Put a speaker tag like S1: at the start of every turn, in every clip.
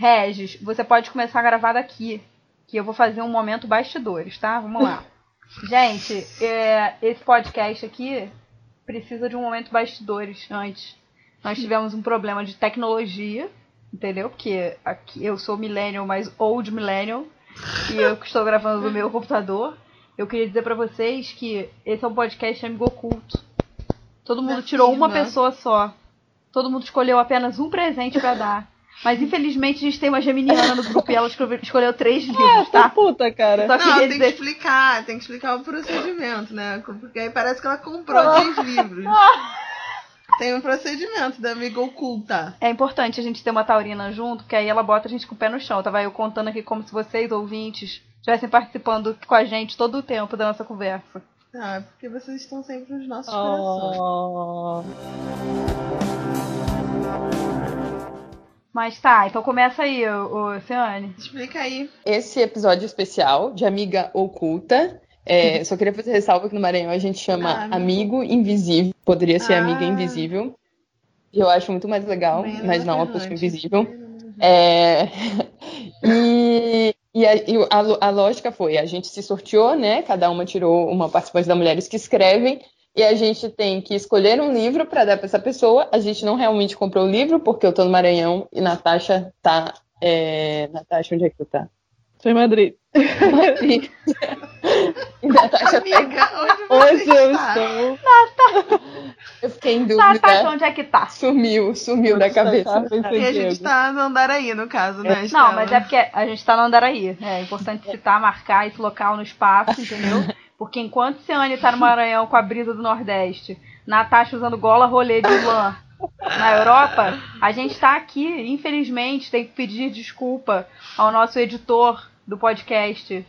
S1: Regis, você pode começar a gravar daqui. Que eu vou fazer um momento bastidores, tá? Vamos lá. Gente, é, esse podcast aqui precisa de um momento bastidores antes. Nós tivemos um problema de tecnologia, entendeu? Porque aqui eu sou millennial, mas old millennial. E eu que estou gravando do meu computador. Eu queria dizer pra vocês que esse é um podcast amigo oculto. Todo mundo tirou uma pessoa só. Todo mundo escolheu apenas um presente pra dar. Mas infelizmente a gente tem uma geminiana no grupo e ela escolheu, três livros,
S2: É,
S1: tá?
S2: puta, cara.
S1: Só
S3: Não, tem que explicar, tem que explicar o procedimento, né? Porque aí parece que ela comprou três livros. Tem um procedimento da amiga oculta.
S1: É importante a gente ter uma taurina junto, porque aí ela bota a gente com o pé no chão. Tava eu contando aqui como se vocês, ouvintes, estivessem participando com a gente todo o tempo da nossa conversa.
S3: Ah, porque vocês estão sempre nos nossos corações.
S1: Mas tá, então começa aí, ô Ciane.
S3: Explica aí.
S4: Esse episódio especial de Amiga Oculta. é, só queria fazer ressalva que no Maranhão a gente chama
S3: Ah,
S4: Amigo Invisível. Poderia ser
S3: Ah.
S4: Amiga Invisível. Eu acho muito mais legal,
S3: Bem
S4: mas não a pessoa invisível. É, e e, a, e a a lógica foi: a gente se sorteou, né? Cada uma tirou uma participante da Mulheres que Escrevem. E a gente tem que escolher um livro para dar para essa pessoa. A gente não realmente comprou o livro, porque eu tô no Maranhão e Natasha tá. É... Natasha, onde é que tu tá?
S2: Tô em Madrid.
S4: e Natasha tá
S3: Amiga, onde
S2: Hoje
S3: você
S2: eu
S3: está?
S2: estou.
S4: Eu fiquei em
S1: Tá,
S4: dúvida.
S1: tá, onde é que tá?
S4: Sumiu, sumiu da cabeça.
S3: Porque a gente tá no Andaraí, no caso, né?
S1: Não,
S3: Estela?
S1: mas é porque a gente tá no Andaraí. É importante citar, marcar esse local no espaço, entendeu? Porque enquanto Ciane tá no Maranhão com a brisa do Nordeste, Natasha usando gola rolê de lã na Europa, a gente tá aqui, infelizmente, tem que pedir desculpa ao nosso editor do podcast,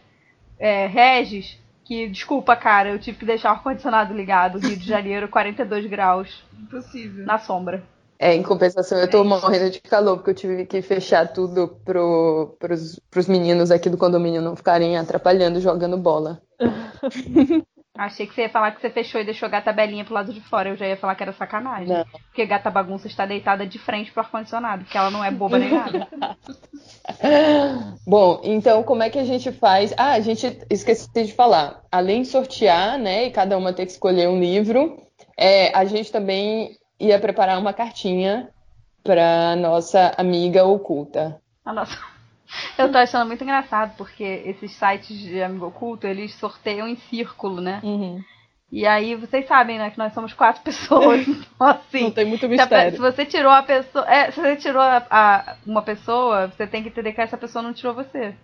S1: é, Regis, que, desculpa, cara, eu tive que deixar o ar-condicionado ligado, Rio de Janeiro, 42 graus,
S3: Impossível.
S1: na sombra.
S4: É, em compensação, eu tô morrendo de calor, porque eu tive que fechar tudo pro, pros, pros meninos aqui do condomínio não ficarem atrapalhando jogando bola.
S1: Achei que você ia falar que você fechou e deixou a gata belinha pro lado de fora. Eu já ia falar que era sacanagem.
S4: Não.
S1: Porque gata bagunça está deitada de frente pro ar-condicionado, porque ela não é boba nem nada.
S4: Bom, então como é que a gente faz? Ah, a gente esqueci de falar. Além de sortear, né, e cada uma ter que escolher um livro, é, a gente também ia preparar uma cartinha para nossa amiga oculta.
S1: A nossa... Eu tô achando muito engraçado, porque esses sites de amigo oculto, eles sorteiam em círculo, né?
S2: Uhum.
S1: E aí vocês sabem, né, que nós somos quatro pessoas. Então, assim.
S2: Não tem muito mistério.
S1: se você tirou a pessoa. É, se você tirou a, a- uma pessoa, você tem que entender que essa pessoa não tirou você.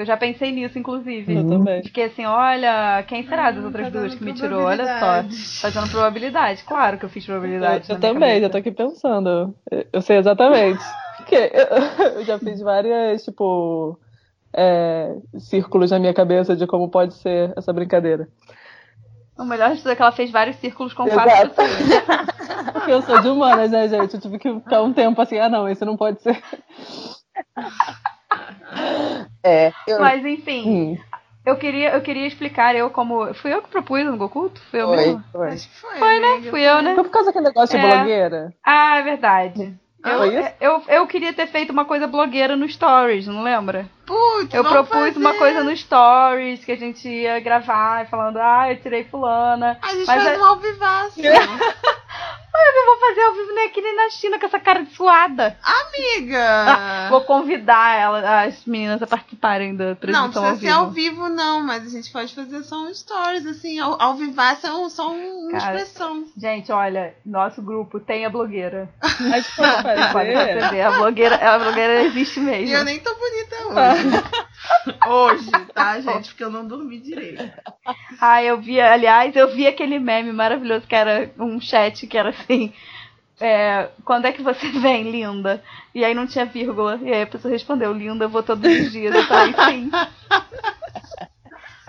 S1: Eu já pensei nisso, inclusive.
S2: Eu também.
S1: Fiquei assim, olha, quem será das outras
S3: tá
S1: duas que me tirou? Olha só. Fazendo probabilidade. Claro que eu fiz
S2: Eu,
S1: probabilidade.
S2: eu
S1: minha
S2: também,
S1: cabeça.
S2: já tô aqui pensando. Eu- Eu sei exatamente. Porque eu, eu já fiz várias, tipo, é, círculos na minha cabeça de como pode ser essa brincadeira.
S1: O melhor de tudo é que ela fez vários círculos com quatro
S4: Exato.
S1: pessoas.
S2: Porque eu sou de humanas, né, gente? Eu tive que ficar um tempo assim, ah, não, esse não pode ser.
S4: É, eu,
S1: Mas enfim,
S4: Hum,
S1: eu queria, eu queria explicar, eu como. Fui eu que propus no Gokulto? Fui eu
S4: foi,
S1: mesmo?
S4: foi.
S3: Acho que foi,
S1: Foi, né?
S3: amiga,
S1: Fui eu, né?
S2: Foi por causa daquele negócio de
S1: É.
S2: blogueira?
S1: Ah, é verdade. Eu,
S2: Foi isso?
S1: eu, eu queria ter feito uma coisa blogueira no Stories, não lembra?
S3: Putz,
S1: Eu propus
S3: fazer.
S1: uma coisa no Stories que a gente ia gravar falando, ah, eu tirei fulana.
S3: A gente
S1: Mas
S3: faz
S1: é-
S3: um alvivaço.
S1: Mas eu vou fazer ao vivo nem aqui nem na China com essa cara de suada.
S3: Amiga!
S1: Vou convidar ela, as meninas a participarem da
S3: Não,
S1: transmissão
S3: precisa
S1: ao
S3: ser
S1: vivo.
S3: ao vivo, não, mas a gente pode fazer só um stories, assim, ao, ao é um- só um- uma
S1: Cara,
S3: expressão.
S1: Gente, olha, nosso grupo tem a blogueira.
S2: Gente pode
S1: Vocês podem
S2: fazer.
S1: a blogueira, a blogueira existe
S3: E eu
S1: mesmo.
S3: nem tô bonita hoje. hoje, tá, gente? Porque eu não dormi direito.
S1: Ah, eu vi, aliás, eu vi aquele meme maravilhoso que era um chat que era assim. é, quando é que você vem, linda? E aí não tinha vírgula. E aí a pessoa respondeu, linda, eu vou todos os dias. Eu falei, sim.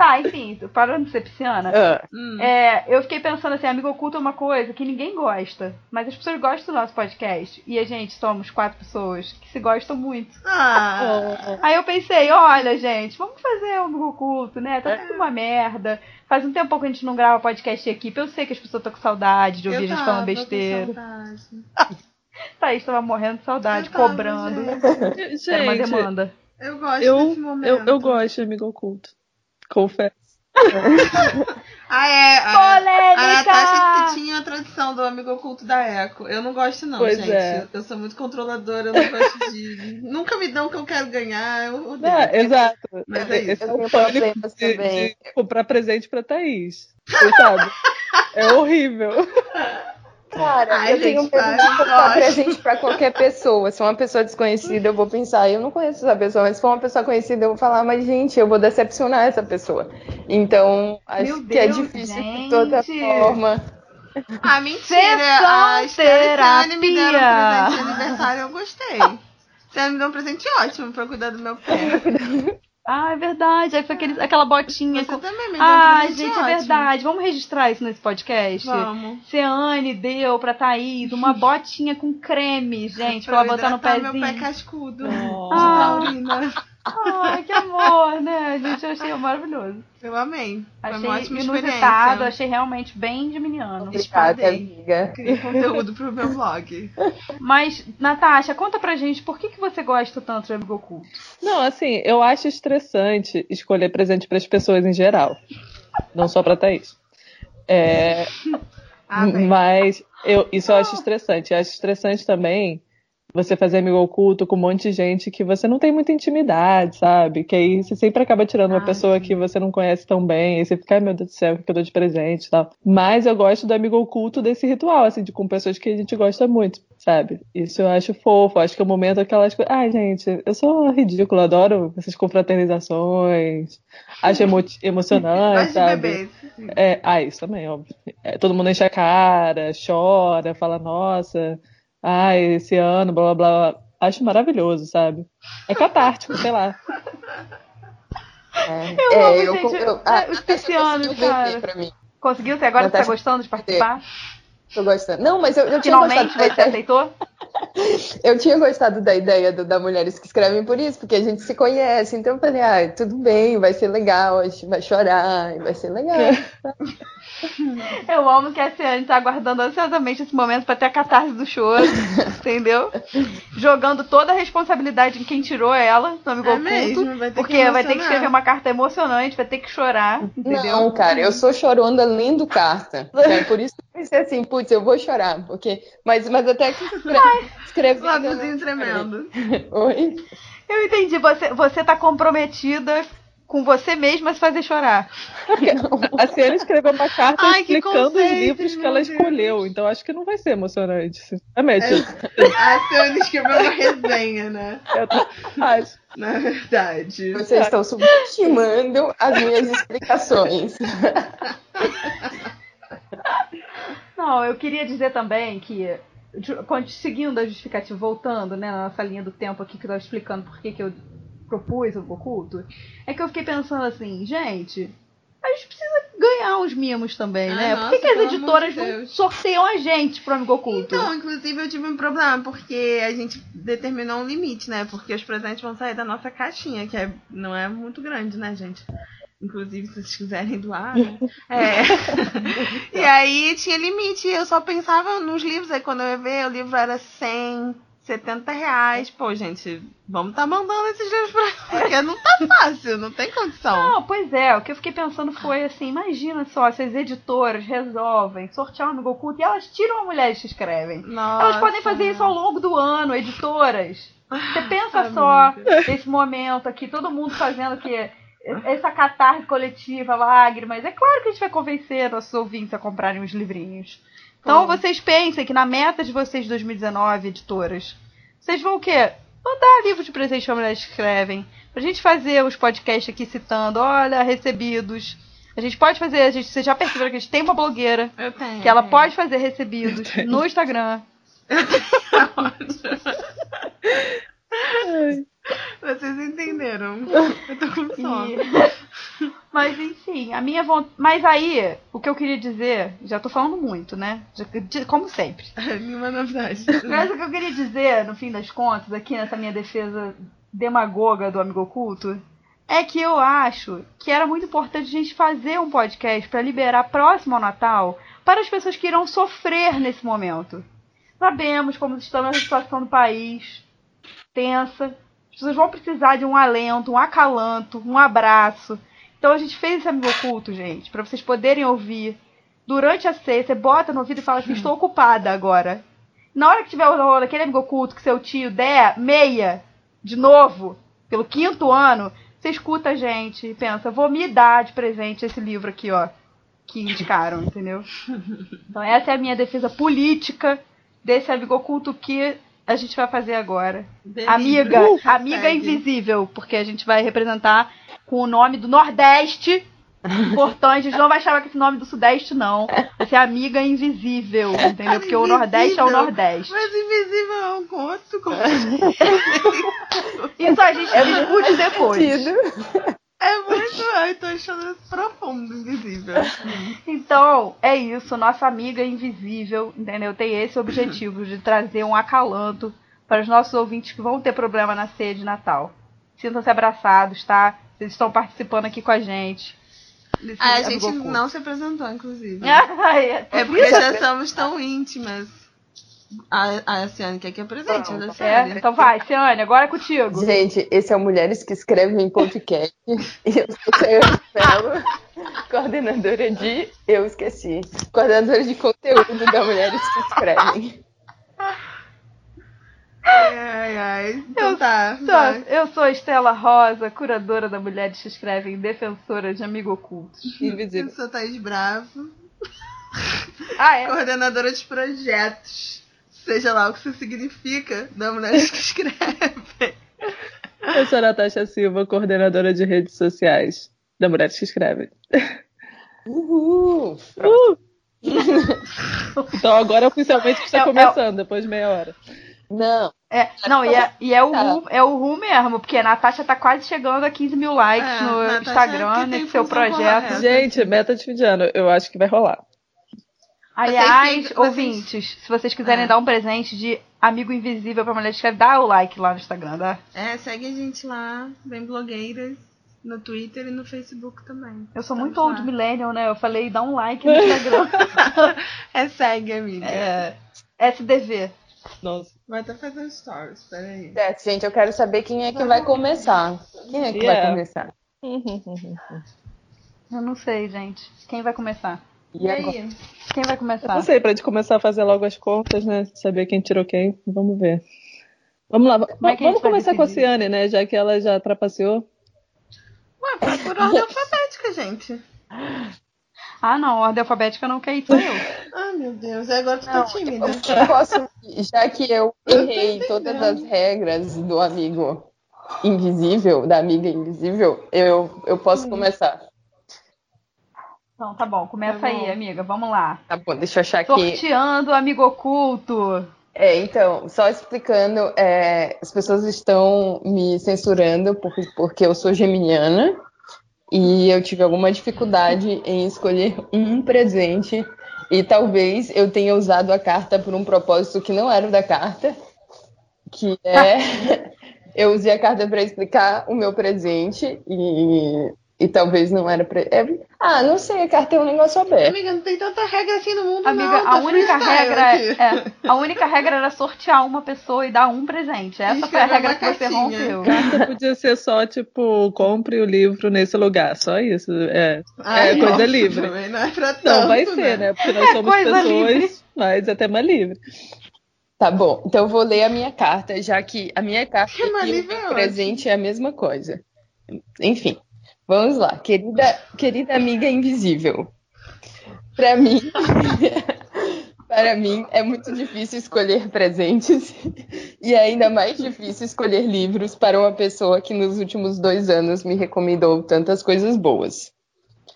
S1: Tá, enfim, parando de ser pisciana.
S3: Hum.
S1: É, eu fiquei pensando assim, amigo oculto é uma coisa que ninguém gosta. Mas as pessoas gostam do nosso podcast. E a gente somos quatro pessoas que se gostam muito.
S3: Ah,
S1: Aí eu pensei, olha, gente, vamos fazer um amigo oculto, né? Tá tudo uma merda. Faz um tempo que a gente não grava podcast de equipe. Eu sei que as pessoas estão com saudade de ouvir a
S3: eu
S1: gente
S3: tava
S1: falando
S3: com
S1: besteira.
S3: saudade.
S1: Thaís tava morrendo de saudade,
S3: Eu tava,
S1: cobrando.
S3: gente.
S1: Era uma demanda.
S3: Eu gosto
S2: eu,
S3: desse momento.
S2: eu, eu gosto de amigo oculto. Confesso.
S3: Ah, é. A, a
S1: Polêmica!
S3: Natasha que tinha a tradição do amigo oculto da Eco. Eu não gosto, não,
S2: Pois
S3: gente.
S2: é.
S3: Eu sou muito controladora, eu não gosto de. Nunca me dão o que eu quero ganhar. Eu odeio.
S2: É, exato.
S3: Mas é isso.
S2: Esse
S4: Eu
S2: é pânico
S4: problemas
S2: de,
S4: também.
S2: de comprar presente pra Thaís. Você sabe? É horrível.
S4: Cara,
S3: Ai,
S4: eu tenho
S3: gente,
S4: medo
S3: para,
S4: de comprar
S3: gosto.
S4: presente pra qualquer pessoa. Se é uma pessoa desconhecida, eu vou pensar, eu não conheço essa pessoa, mas se for uma pessoa conhecida, eu vou falar, mas gente, eu vou decepcionar essa pessoa. Então, acho
S1: Meu
S4: que é
S1: Deus,
S4: difícil de toda
S1: gente.
S4: forma.
S3: Ah, mentira. A Steliane me deram um presente de aniversário eu gostei. Você me deu um presente ótimo pra cuidar do meu pé.
S1: Ah, é verdade. Aí foi aquele, aquela botinha
S3: Você
S1: com.
S3: também me deu um
S1: Ah, gente,
S3: ótimo.
S1: é verdade. Vamos registrar isso nesse podcast?
S3: Vamos.
S1: Ceane deu pra Thaís uma botinha com creme, gente, pra,
S3: Pra
S1: ela botar no pezinho.
S3: meu pé cascudo.
S2: Nossa.
S3: De
S1: Ah.
S3: taurina.
S1: Ai, que amor, né? Gente, eu achei maravilhoso.
S3: Eu amei. Foi uma
S1: Achei
S3: ótima
S1: inusitado,
S3: experiência.
S1: achei realmente bem geminiano.
S4: Obrigada,
S3: Espalhei.
S4: amiga.
S3: Criei conteúdo pro meu blog.
S1: Mas, Natasha, conta pra gente por que, que você gosta tanto de amigo oculto?
S2: Não, assim, eu acho estressante escolher presente para as pessoas em geral. Não só pra Thaís. É,
S3: Ah,
S2: mas eu, isso eu acho estressante. Eu acho estressante também você fazer amigo oculto com um monte de gente que você não tem muita intimidade, sabe? Que aí você sempre acaba tirando uma
S1: Ah,
S2: pessoa
S1: sim.
S2: que você não conhece tão bem, aí você fica, ai meu Deus do céu, o que eu dou de presente e tal. Mas eu gosto do amigo oculto desse ritual, assim, de com pessoas que a gente gosta muito, sabe? Isso eu acho fofo, acho que é o momento aquelas coisas. Ai, gente, eu sou ridícula, adoro essas confraternizações, acho emo emocionante, sabe?
S3: bebê. sim.
S2: É, ah, isso também, óbvio. É, todo mundo enche a cara, chora, fala, nossa, ai, esse ano, blá blá blá. Acho maravilhoso, sabe? É catártico, sei lá.
S4: É,
S1: Eu
S4: é,
S1: amo,
S4: eu,
S1: gente,
S4: eu, a
S1: os
S4: Natasha
S1: piscianos,
S4: conseguiu
S1: cara. Conseguiu? Você agora você tá gostando de participar?
S4: Tô gostando. Não, mas eu, eu tinha
S1: Finalmente
S4: gostado
S1: você aceitou?
S4: Eu tinha gostado da ideia do, da Mulheres que Escrevem por isso, porque a gente se conhece. Então eu falei, ah, tudo bem, vai ser legal, a gente vai chorar, vai ser legal.
S1: Eu amo que a Ciane tá aguardando ansiosamente esse momento pra ter a catarse do choro, entendeu? Jogando toda a responsabilidade em quem tirou ela do amigo
S3: É
S1: oculto.
S3: mesmo, vai ter que
S1: porque vai ter que escrever uma carta emocionante, vai ter que chorar, entendeu?
S4: Não, cara, eu sou chorona lendo carta. É por isso que eu pensei assim, putz, eu vou chorar. Porque... Mas, mas até que escreve, escrevendo.
S3: Lábiozinho tremendo.
S4: Oi?
S1: Eu entendi, você, você tá comprometida com você mesma a se fazer chorar.
S2: A Ciane escreveu uma carta
S3: Ai,
S2: explicando os livros que ela
S3: Deus.
S2: escolheu, então acho que não vai ser emocionante, sinceramente.
S3: A Ciane escreveu uma resenha, né?
S2: Eu tô- acho.
S3: Na verdade.
S4: Vocês estão subestimando as minhas explicações.
S1: Não, eu queria dizer também que, seguindo a justificativa, voltando né, na nossa linha do tempo aqui que eu tava explicando por que que eu propus o oculto, é que eu fiquei pensando assim, gente, a gente precisa ganhar uns mimos também,
S3: Ah,
S1: né? por que,
S3: nossa,
S1: que as editoras
S3: de
S1: não sorteiam a gente pro amigo oculto?
S3: Então, inclusive, eu tive um problema, porque a gente determinou um limite, né? Porque os presentes vão sair da nossa caixinha, que é, não é muito grande, né, gente? Inclusive, se vocês quiserem doar, né? É. e aí tinha limite, eu só pensava nos livros, aí quando eu ia ver, o livro era 100, 70 reais. Pô, gente, vamos tá mandando esses livros pra porque não tá fácil, não tem condição.
S1: Não, pois é, o que eu fiquei pensando foi assim, imagina só, se as editoras resolvem sortear um amigo oculto e elas tiram a mulheres que escrevem.
S3: Nossa.
S1: Elas podem fazer isso ao longo do ano, editoras. Você pensa só nesse momento aqui, todo mundo fazendo que essa catarse coletiva, lágrimas. É claro que a gente vai convencer nossos ouvintes a comprarem os livrinhos. Então vocês pensem que na meta de vocês de 2019, editoras, vocês vão o quê? Mandar livro de presente para mulheres que escrevem. Pra gente fazer os podcasts aqui citando, olha, recebidos. A gente pode fazer, a gente, vocês já perceberam que a gente tem uma blogueira
S3: Eu tenho.
S1: que ela
S3: tenho.
S1: pode fazer recebidos no Instagram.
S2: Ai,
S3: Vocês entenderam. Eu tô com sono.
S1: E- Mas enfim, a minha vontade. Mas aí, o que eu queria dizer, já tô falando muito, né? Como sempre.
S3: Nenhuma novidade.
S1: Mas o que eu queria dizer, no fim das contas, aqui nessa minha defesa demagoga do amigo oculto, é que eu acho que era muito importante a gente fazer um podcast para liberar próximo ao Natal para as pessoas que irão sofrer nesse momento. Sabemos como está a situação do país. Tensa. As pessoas vão precisar de um alento, um acalanto, um abraço. Então a gente fez esse amigo oculto, gente, para vocês poderem ouvir. Durante a ceia, você bota no ouvido e fala assim, estou ocupada agora. Na hora que tiver o aquele amigo oculto que seu tio der meia, de novo, pelo quinto ano, você escuta a gente e pensa, vou me dar de presente esse livro aqui, ó. Que indicaram, entendeu? Então essa é a minha defesa política desse amigo oculto que a gente vai fazer agora. Amiga,
S3: Uh,
S1: amiga
S3: segue.
S1: invisível, porque a gente vai representar com o nome do Nordeste. Importante, a gente não vai chamar com esse nome do Sudeste, não. Vai ser amiga invisível, entendeu? Porque o Nordeste é o
S3: Invisível.
S1: Nordeste.
S3: Mas invisível é um conto. Como...
S1: Isso a gente discute depois.
S4: Sentido.
S3: É muito. Ai, tô achando profundo, invisível.
S1: Então, é isso. Nossa amiga invisível, entendeu? Tem esse objetivo de trazer um acalanto para os nossos ouvintes que vão ter problema na ceia de Natal. Sintam-se abraçados, tá? Vocês estão participando aqui com a gente.
S3: Ah, a gente não se apresentou, inclusive.
S1: É,
S3: É porque já somos tão íntimas. A, a Ciane quer que apresente, ela é
S1: É, então vai, Ciane, agora é contigo.
S4: Gente, esse é o Mulheres que Escrevem podcast. E eu sou a Belo, coordenadora de Eu Esqueci. Coordenadora de conteúdo da Mulheres que Escrevem.
S3: Ai, ai, ai. Então tá,
S1: Sou-
S3: vai.
S1: eu sou Estela Rosa, curadora da Mulheres que Escrevem, defensora de amigo oculto.
S3: Eu
S2: Invisível.
S3: sou Thaís Bravo,
S1: Ah, é?
S3: coordenadora de projetos. Seja lá o que isso significa, da Mulheres que Escrevem.
S2: Eu sou a Natasha Silva, coordenadora de redes sociais da Mulheres que Escrevem.
S4: Uhul!
S2: Uh! então agora oficialmente está
S1: É- é-
S2: começando, depois de meia hora.
S4: Não,
S1: É, não, e é, e é o
S4: Tá.
S1: Ru, é o Ru mesmo, porque a Natasha tá quase chegando a 15 mil likes
S3: É,
S1: no
S3: Natasha
S1: Instagram, nesse seu projeto.
S3: correta.
S2: Gente, meta de fim de ano, eu acho que vai rolar.
S1: Aliás,
S3: Vocês
S1: ouvintes, se vocês quiserem
S3: É.
S1: dar um presente de amigo invisível pra mulher escreve, dá o like lá no Instagram, dá?
S3: É, segue a gente lá, bem blogueiras, no Twitter e no Facebook também.
S1: Eu sou muito
S3: Estamos
S1: old
S3: lá.
S1: millennial, né? Eu falei, dá um like no Instagram.
S3: É, segue, amiga.
S1: é, SDV.
S2: Nossa.
S3: Vai até fazer stories, peraí.
S4: é, gente, eu quero saber quem é que vai começar. Quem é que
S2: Yeah.
S4: vai começar?
S1: Eu não sei, gente. Quem vai começar?
S4: E
S3: E
S4: agora?
S3: aí?
S1: Quem vai começar?
S2: Não sei, pra gente começar a fazer logo as contas, né? Saber quem tirou quem. Vamos ver. Vamos lá.
S1: é
S2: Vamos começar com a? Ciane, né? Já que ela já trapaceou.
S3: Ué, foi por ordem alfabética, gente.
S1: Ah, não, ordem alfabética não quer ir, sou eu.
S3: Ai, meu Deus, e agora tu tá tímida.
S4: Eu posso, já que eu errei todas as regras do amigo invisível, da amiga invisível, eu, eu posso começar.
S1: Então, tá bom, começa
S3: Tá bom.
S1: aí, amiga, vamos lá.
S4: Tá bom, deixa eu achar aqui.
S1: Sorteando amigo oculto.
S4: É, então, só explicando, é, as pessoas estão me censurando por- porque eu sou geminiana e eu tive alguma dificuldade em escolher um presente e talvez eu tenha usado a carta por um propósito que não era o da carta, que é eu usei a carta para explicar o meu presente e, e talvez não era pre... é- ah, não sei, a carta é um negócio aberto.
S3: Amiga, não tem tanta regra assim no mundo,
S1: Amiga,
S3: não.
S1: a
S3: tá
S1: única regra
S3: aqui.
S1: é, a única regra era sortear uma pessoa e dar um presente. Essa foi a regra que você rompeu.
S2: Carta podia ser só, tipo, compre o livro nesse lugar. Só isso. É,
S3: Ai,
S2: é coisa
S3: nossa,
S2: livre.
S3: também Não é pra tanto,
S2: Não, vai ser, né? Porque nós somos
S1: coisa
S2: pessoas,
S1: livre.
S2: mas é tema livre.
S4: Tá bom, então eu vou ler a minha carta, já que a minha carta
S3: Que
S4: e o meu presente é a mesma coisa. Enfim, vamos lá. Querida, querida amiga invisível. Para mim, para mim é muito difícil escolher presentes e é ainda mais difícil escolher livros para uma pessoa que nos últimos dois anos me recomendou tantas coisas boas.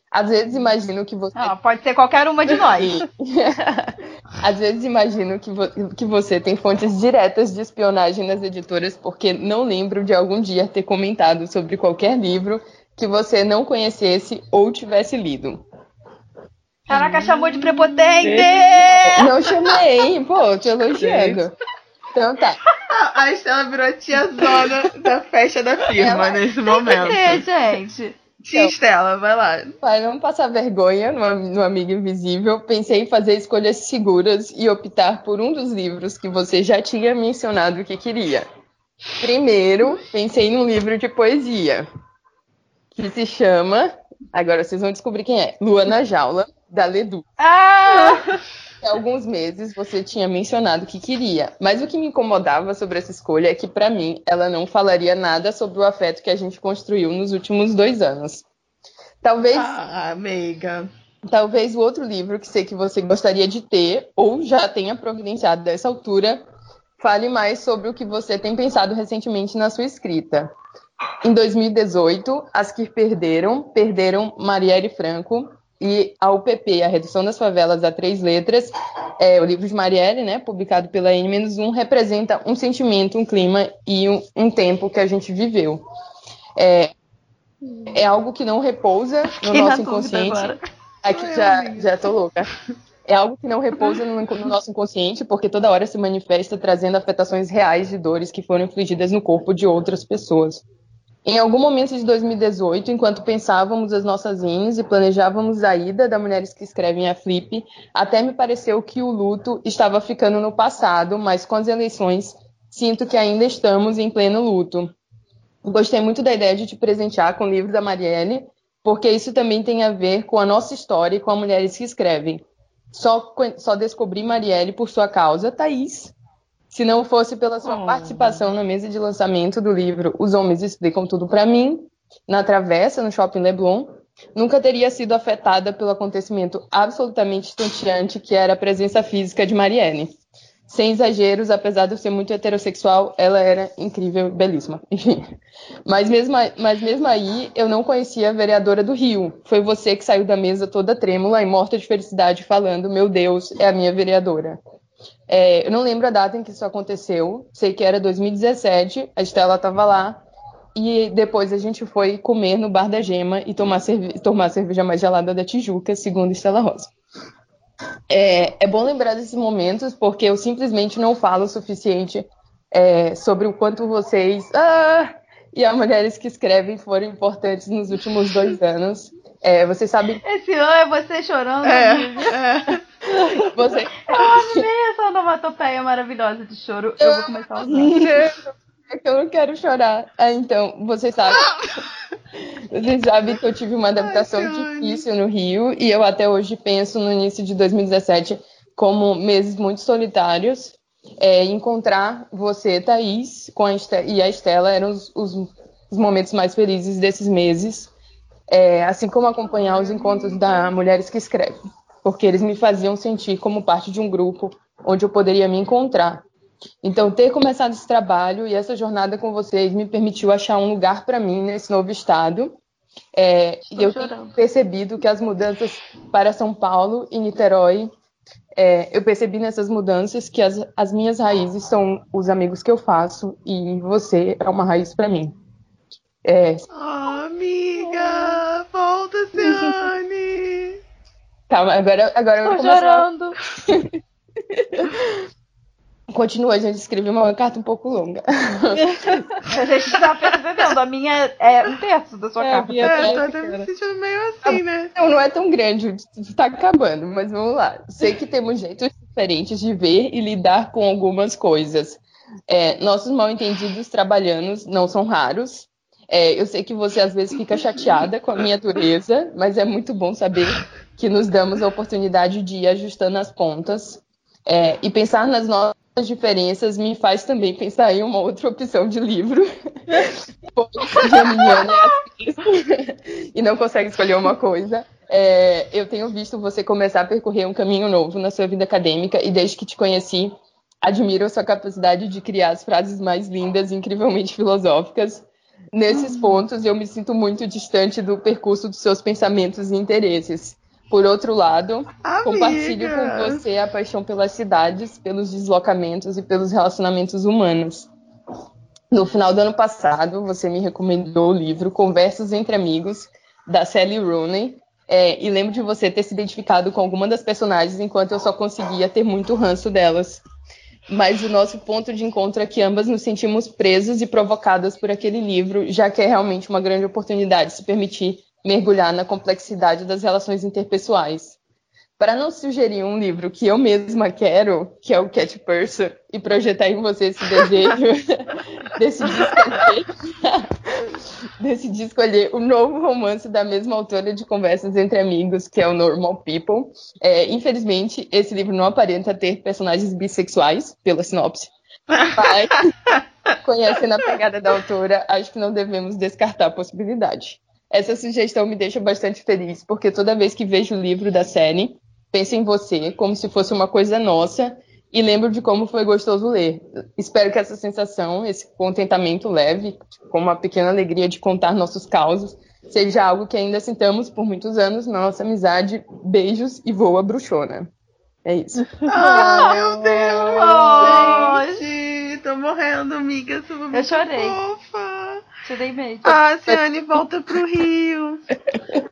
S4: Às vezes imagino que você
S1: Não, pode ser qualquer uma de nós.
S4: Às vezes imagino que, vo- que você tem fontes diretas de espionagem nas editoras, porque não lembro de algum dia ter comentado sobre qualquer livro que você não conhecesse ou tivesse lido.
S1: Caraca, chamou de prepotente!
S4: Não chamei, pô, te elogiando. Então tá.
S3: A Estela virou a tia zona da festa da firma
S4: Ela-
S3: nesse
S1: Tem
S3: momento.
S1: que ter, gente.
S3: Sim, Estela, vai lá.
S4: Para não passar vergonha no, no Amigo Invisível, pensei em fazer escolhas seguras e optar por um dos livros que você já tinha mencionado que queria. Primeiro, pensei num livro de poesia, que se chama. Agora vocês vão descobrir quem é. Lua na Jaula, da Ledu.
S1: Ah!
S4: Há alguns meses você tinha mencionado que queria, mas o que me incomodava sobre essa escolha é que, para mim, ela não falaria nada sobre o afeto que a gente construiu nos últimos dois anos. Talvez.
S3: Ah, amiga.
S4: Talvez o outro livro que sei que você gostaria de ter, ou já tenha providenciado dessa altura, fale mais sobre o que você tem pensado recentemente na sua escrita. Em 2018, as que perderam, perderam Marielle Franco, e a UPP, a Redução das Favelas a Três Letras, é, o livro de Marielle, né, publicado pela N-1, representa um sentimento, um clima e um, um tempo que a gente viveu. É, é algo que não repousa no
S1: Fiquei na
S4: nosso inconsciente.
S1: agora.
S4: Aqui já, já tô louca. É algo que não repousa no, no nosso inconsciente, porque toda hora se manifesta trazendo afetações reais de dores que foram infligidas no corpo de outras pessoas. Em algum momento de 2018, enquanto pensávamos as nossas ins e planejávamos a ida da Mulheres que Escrevem a Flip, até me pareceu que o luto estava ficando no passado, mas com as eleições sinto que ainda estamos em pleno luto. Gostei muito da ideia de te presentear com o livro da Marielle, porque isso também tem a ver com a nossa história e com as mulheres que escrevem. Só, só descobri Marielle por sua causa, Thaís. Se não fosse pela sua
S3: Oh.
S4: participação na mesa de lançamento do livro Os Homens Explicam Tudo Pra Mim, na Travessa, no Shopping Leblon, nunca teria sido afetada pelo acontecimento absolutamente estonteante que era a presença física de Marielle. Sem exageros, apesar de eu ser muito heterossexual, ela era incrível, belíssima. Enfim. Mas mesmo, mas mesmo aí, eu não conhecia a vereadora do Rio. Foi você que saiu da mesa toda trêmula e morta de felicidade, falando: Meu Deus, é a minha vereadora. É, eu não lembro a data em que isso aconteceu. Sei que era 2017, a Estela estava lá. E depois a gente foi comer no Bar da Gema e tomar, cerve tomar a cerveja mais gelada da Tijuca, segundo Estela Rosa. É, é bom lembrar desses momentos porque eu simplesmente não falo o suficiente é, sobre o quanto vocês ah, e as mulheres que escrevem foram importantes nos últimos dois anos. É, vocês sabem,
S1: Esse ano é você chorando.
S3: É,
S1: amiga.
S3: é.
S4: Você,
S1: Eu amei essa onomatopeia maravilhosa de choro. Eu vou começar a usar.
S4: É que eu não quero chorar. Ah, então, vocês sabem. Vocês sabem que eu tive uma adaptação
S3: Ai,
S4: difícil no Rio e eu até hoje penso no início de 2017 como meses muito solitários. É, encontrar você, Thaís, com a Este- e a Estela eram os, os- os momentos mais felizes desses meses. É, assim como acompanhar os encontros da Mulheres que Escrevem, porque eles me faziam sentir como parte de um grupo onde eu poderia me encontrar. Então, ter começado esse trabalho e essa jornada com vocês me permitiu achar um lugar para mim nesse novo estado. É, e eu tenho
S1: chorando.
S4: percebido que as mudanças para São Paulo e Niterói, é, eu percebi nessas mudanças que as, as minhas raízes são os amigos que eu faço e você é uma raiz para mim. É,
S3: Oh, amiga, volta, Ciane.
S4: calma, agora, agora eu vou
S1: Tô
S4: começar.
S1: chorando.
S4: Continua, a gente escreveu uma carta um pouco longa.
S1: A gente tá percebendo. A minha é um terço da sua
S2: É,
S1: carta.
S3: É, tô
S2: até pequena.
S3: me sentindo meio assim, né?
S4: Não, não é tão grande, tá acabando, mas vamos lá. Sei que temos jeitos diferentes de ver e lidar com algumas coisas. É, nossos mal-entendidos trabalhanos não são raros. É, eu sei que você às vezes fica chateada com a minha dureza, mas é muito bom saber que nos damos a oportunidade de ir ajustando as pontas. É, e pensar nas nossas diferenças me faz também pensar em uma outra opção de livro. Geminiana é assim e não consegue escolher uma coisa. É, eu tenho visto você começar a percorrer um caminho novo na sua vida acadêmica e desde que te conheci, admiro a sua capacidade de criar as frases mais lindas e incrivelmente filosóficas. Nesses pontos, eu me sinto muito distante do percurso dos seus pensamentos e interesses. Por outro lado, compartilho com
S3: Amiga.
S4: você a paixão pelas cidades, pelos deslocamentos e pelos relacionamentos humanos. No final do ano passado, você me recomendou o livro Conversas entre Amigos, da Sally Rooney, é, e lembro de você ter se identificado com alguma das personagens enquanto eu só conseguia ter muito ranço delas. Mas o nosso ponto de encontro é que ambas nos sentimos presas e provocadas por aquele livro, já que é realmente uma grande oportunidade se permitir mergulhar na complexidade das relações interpessoais. Para não sugerir um livro que eu mesma quero, que é o Cat Person, e projetar em você esse desejo, decidi escolher, decidi escolher o novo romance da mesma autora de Conversas entre Amigos, que é o Normal People. É, infelizmente, esse livro não aparenta ter personagens bissexuais, pela sinopse. Mas, conhecendo a pegada da autora, acho que não devemos descartar a possibilidade. Essa sugestão me deixa bastante feliz, porque toda vez que vejo o livro da série, penso em você como se fosse uma coisa nossa e lembro de como foi gostoso ler. Espero que essa sensação, esse contentamento leve, com uma pequena alegria de contar nossos causos, seja algo que ainda sintamos por muitos anos na nossa amizade. Beijos e voa bruxona. É isso.
S3: Ah, meu Deus! Gente, tô morrendo, amiga.
S1: Eu chorei.
S3: Fofa.
S1: Chorei mesmo.
S3: Ah, Ciane, volta pro Rio.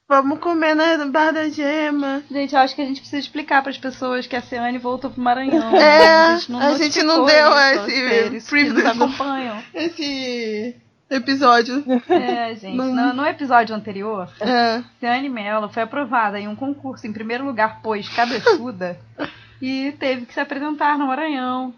S3: Vamos comer na Bar da Gema.
S1: Gente, eu acho que a gente precisa explicar para as pessoas que a Ciane voltou pro Maranhão.
S3: É,
S1: a gente não,
S3: a gente não deu
S1: isso,
S3: esse
S1: que nos acompanham.
S3: Esse episódio.
S1: É, gente.
S3: Não.
S1: No, no episódio anterior,
S3: É.
S1: Ciane Mello foi aprovada em um concurso em primeiro lugar, pois cabeçuda, e teve que se apresentar no Maranhão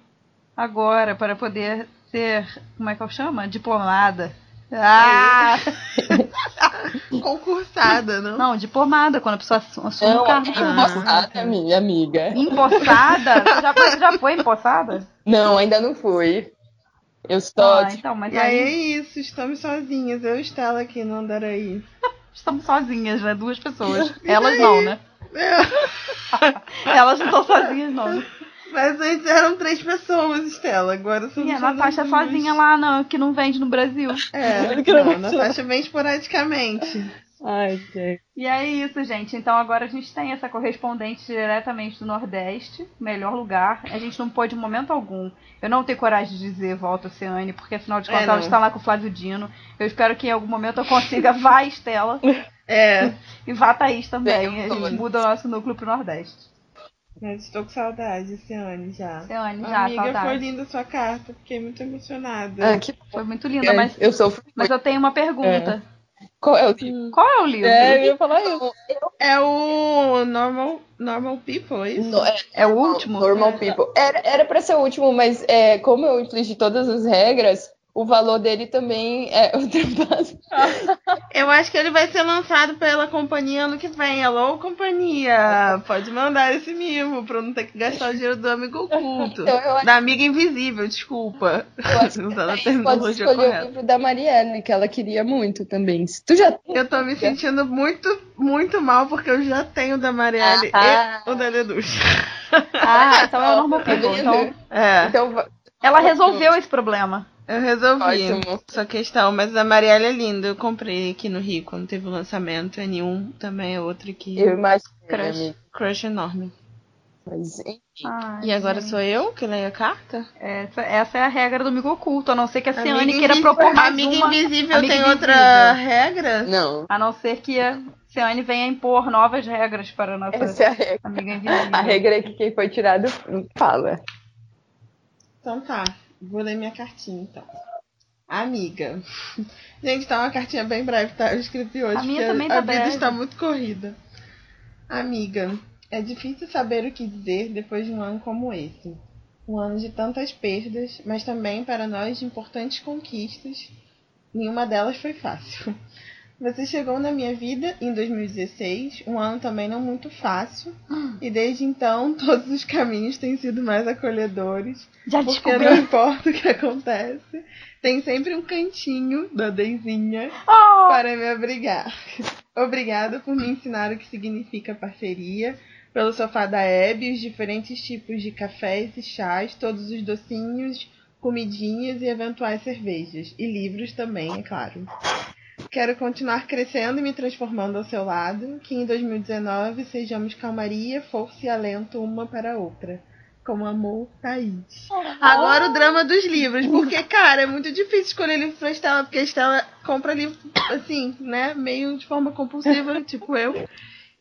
S1: agora para poder ser, como é que eu chama? Diplomada. Ah!
S3: Concursada, não?
S1: Não, diplomada, quando a pessoa assu- assume
S4: Não,
S1: o cargo.
S4: é empossada, minha amiga.
S1: Empossada? Você já foi, já foi empossada?
S4: Não, ainda não fui. Eu só,
S1: Ah, então, mas
S3: E aí é isso, estamos sozinhas. Eu e Estela aqui no Andaraí.
S1: estamos sozinhas, né? Duas pessoas. Elas não, né?
S3: É.
S1: Elas não estão sozinhas, não.
S3: Mas antes eram três pessoas, Estela. Agora somos
S1: E a Natasha sozinha lá, não, que não vende no Brasil.
S3: É,
S2: Que não
S3: não, a
S2: vai
S3: Natasha vem esporadicamente.
S2: Ai, gente.
S1: E é isso, gente. Então agora a gente tem essa correspondente diretamente do Nordeste, melhor lugar. A gente não pôde em momento algum. Eu não tenho coragem de dizer volta Oceane, porque afinal de
S3: É,
S1: contas
S3: não.
S1: ela está lá com o Flávio Dino. Eu espero que em algum momento eu consiga vá Estela
S3: É,
S1: e vá Thaís também.
S4: Venham
S1: A gente muda o nosso núcleo pro Nordeste.
S3: Mas estou com saudade, Ciane, já.
S1: Oceane, já,
S3: Amiga, foi
S1: saudade.
S3: linda sua carta. Fiquei muito emocionada.
S4: ah, que
S1: Foi muito linda, mas,
S4: eu sofro.
S1: mas eu tenho uma pergunta.
S4: Qual é o livro?
S1: Qual é o livro?
S2: É, eu ia falar isso.
S3: É o Normal, normal People, é isso?
S4: No- é,
S1: É o último?
S4: Normal People. Era, era pra ser o último, mas é, como eu infligi todas as regras, o valor dele também é ultrapassado.
S3: Eu acho que ele vai ser lançado pela companhia ano que vem. Alô, companhia! Pode mandar esse mimo pra eu não ter que gastar o dinheiro do amigo oculto.
S4: Então acho
S3: Da amiga invisível, desculpa.
S4: Eu acho
S3: Usando a
S4: que pode
S3: terminologia
S4: escolher o
S3: correta.
S4: livro da Marielle, que ela queria muito também. Tu já
S3: Eu tô me sentindo muito, muito mal porque eu já tenho o da Marielle
S4: Ah.
S3: e o da Deduz.
S1: Ah, então é o Normal
S4: Tá?
S1: Então,
S3: É,
S4: Então,
S1: ela resolveu esse problema.
S3: Eu resolvi
S4: Ótimo.
S3: essa questão, mas a Marielle é linda. Eu comprei aqui no Rio quando teve o lançamento. É nenhum também é outra que.
S4: eu imagino,
S1: Crush.
S4: amiga.
S3: Crush enorme.
S4: Mas, enfim.
S1: Ai,
S3: E agora
S1: gente.
S3: sou eu que leio a carta?
S1: Essa, essa é a regra do amigo oculto, a não ser que a Ciane queira propor mais
S3: Amiga
S1: uma.
S3: invisível
S1: Amiga
S3: tem
S1: invisível.
S3: outra regra?
S4: Não,
S1: A não ser que a Ciane venha impor novas regras para a nossa
S4: essa é a regra.
S1: amiga invisível.
S4: A regra é que quem foi tirado fala.
S3: Então tá, vou ler minha cartinha então. Amiga. Gente, tá uma cartinha bem breve, tá? Eu escrevi hoje
S1: A minha também
S3: a
S1: tá
S3: vida
S1: breve.
S3: está muito corrida. Amiga, é difícil saber o que dizer depois de um ano como esse. Um ano de tantas perdas, mas também para nós de importantes conquistas. Nenhuma delas foi fácil. Você chegou na minha vida em 2016, um ano também não muito fácil, e desde então todos os caminhos têm sido mais acolhedores.
S1: Já
S3: Porque
S1: descobriu.
S3: não importa o que acontece, tem sempre um cantinho da Deizinha
S1: Oh,
S3: para me abrigar. Obrigada por me ensinar o que significa parceria, pelo sofá da Hebe, os diferentes tipos de cafés e chás, todos os docinhos, comidinhas e eventuais cervejas. E livros também, é claro. Quero continuar crescendo e me transformando ao seu lado, que em 2019 sejamos calmaria, força e alento uma para a outra. Com amor, Thaís. Agora o drama dos livros, porque, cara, é muito difícil escolher livro pra Estela, porque a Estela compra livro, assim, né, meio de forma compulsiva, tipo eu.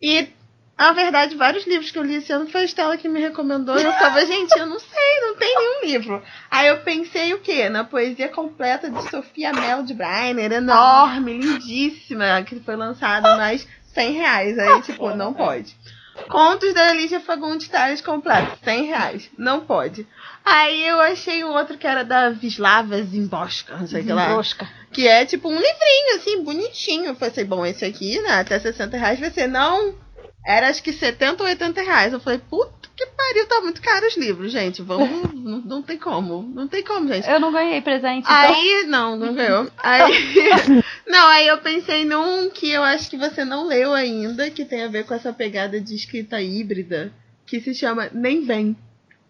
S3: E, na verdade, vários livros que eu li esse ano foi a Estela que me recomendou, e eu ficava, gente, eu não sei, não tem nenhum livro. Aí eu pensei o quê? Na poesia completa de Sofia Mel de Breiner, enorme, lindíssima, que foi lançada mais 100 reais. Aí, tipo, não pode. Contos da Lígia Fagundes Tales completos, 100 reais. Não pode. Aí eu achei o outro que era da Vislava Zimboska, não sei o que lá. Que é tipo um livrinho, assim, bonitinho. Eu falei, bom, esse aqui, né, até 60 reais ser. Não, era acho que 70 ou 80 reais. Eu falei, puta que pariu, tá muito caro os livros, gente. Vamos, não, não tem como. Não tem como, gente.
S1: Eu não ganhei presente. então.
S3: Aí, não, não ganhou. Aí, não, aí eu pensei num que eu acho que você não leu ainda, que tem a ver com essa pegada de escrita híbrida, que se chama Nem Vem,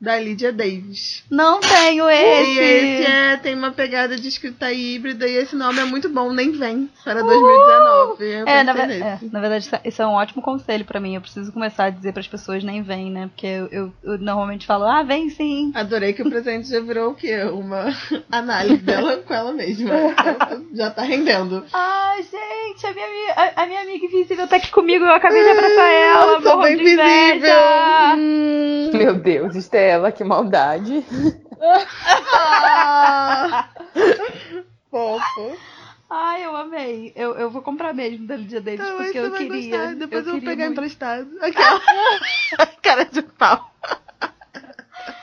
S3: da Lydia Davis.
S1: Não tenho esse.
S3: E esse é, tem uma pegada de escrita híbrida e esse nome é muito bom, Nem Vem, para 2019. Eu
S1: É, na, é, na verdade, isso é- isso é um ótimo conselho pra mim. Eu preciso começar a dizer pras pessoas nem vem, né? Porque eu, eu- eu normalmente falo, ah, vem sim.
S3: Adorei que o presente já virou o quê? Uma análise dela com ela mesma. Já tá rendendo.
S1: Ai, gente, a minha, a, a minha amiga invisível tá aqui comigo. Eu acabei de abraçar ela. Morro
S3: bem
S1: de inveja.
S3: visível. Hum.
S4: Meu Deus, Estela, que maldade.
S3: Ah. Fofo.
S1: Ai, eu amei. Eu, eu vou comprar mesmo da Lydia Davis,
S3: Então, aí
S1: porque eu queria.
S3: gostar. Depois eu, vou
S1: queria
S3: pegar
S1: muito.
S3: emprestado. Aquela. Cara de pau.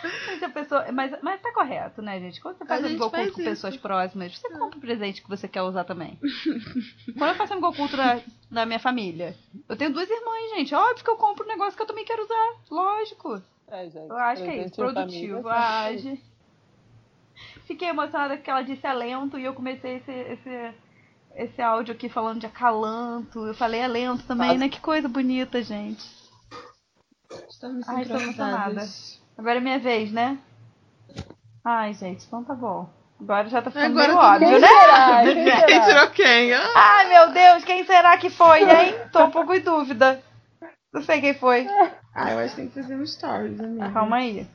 S1: Mas, a pessoa, mas, mas tá correto, né, gente? Quando você faz amigo
S3: faz
S1: oculto com pessoas próximas, você compra o presente que você quer usar também. Quando eu faço amigo oculto da, da minha família, eu tenho duas irmãs, gente. Óbvio que eu compro um negócio que eu também quero usar. Lógico.
S2: É, gente,
S1: Eu acho que é isso. Produtivo.
S2: família,
S1: Age. Fiquei emocionada que ela disse alento e eu comecei esse, esse, esse áudio aqui falando de acalanto. Eu falei alento também,
S2: Fácil.
S1: né? Que coisa bonita, gente.
S3: Estamos
S1: Ai, tô
S3: sincronizadas.
S1: Agora é minha vez, né? Ai, gente, então tá bom. Agora já tá ficando
S3: Agora tá
S1: óbvio,
S2: Quem
S1: né?
S2: será? Quem
S3: Quem
S2: será?
S3: tirou quem? Ah,
S1: Ai, meu Deus, quem será que foi, hein? Tô um pouco em dúvida. Não sei quem foi.
S3: Ah, eu acho que tem que fazer um stories, amiga.
S1: Calma aí.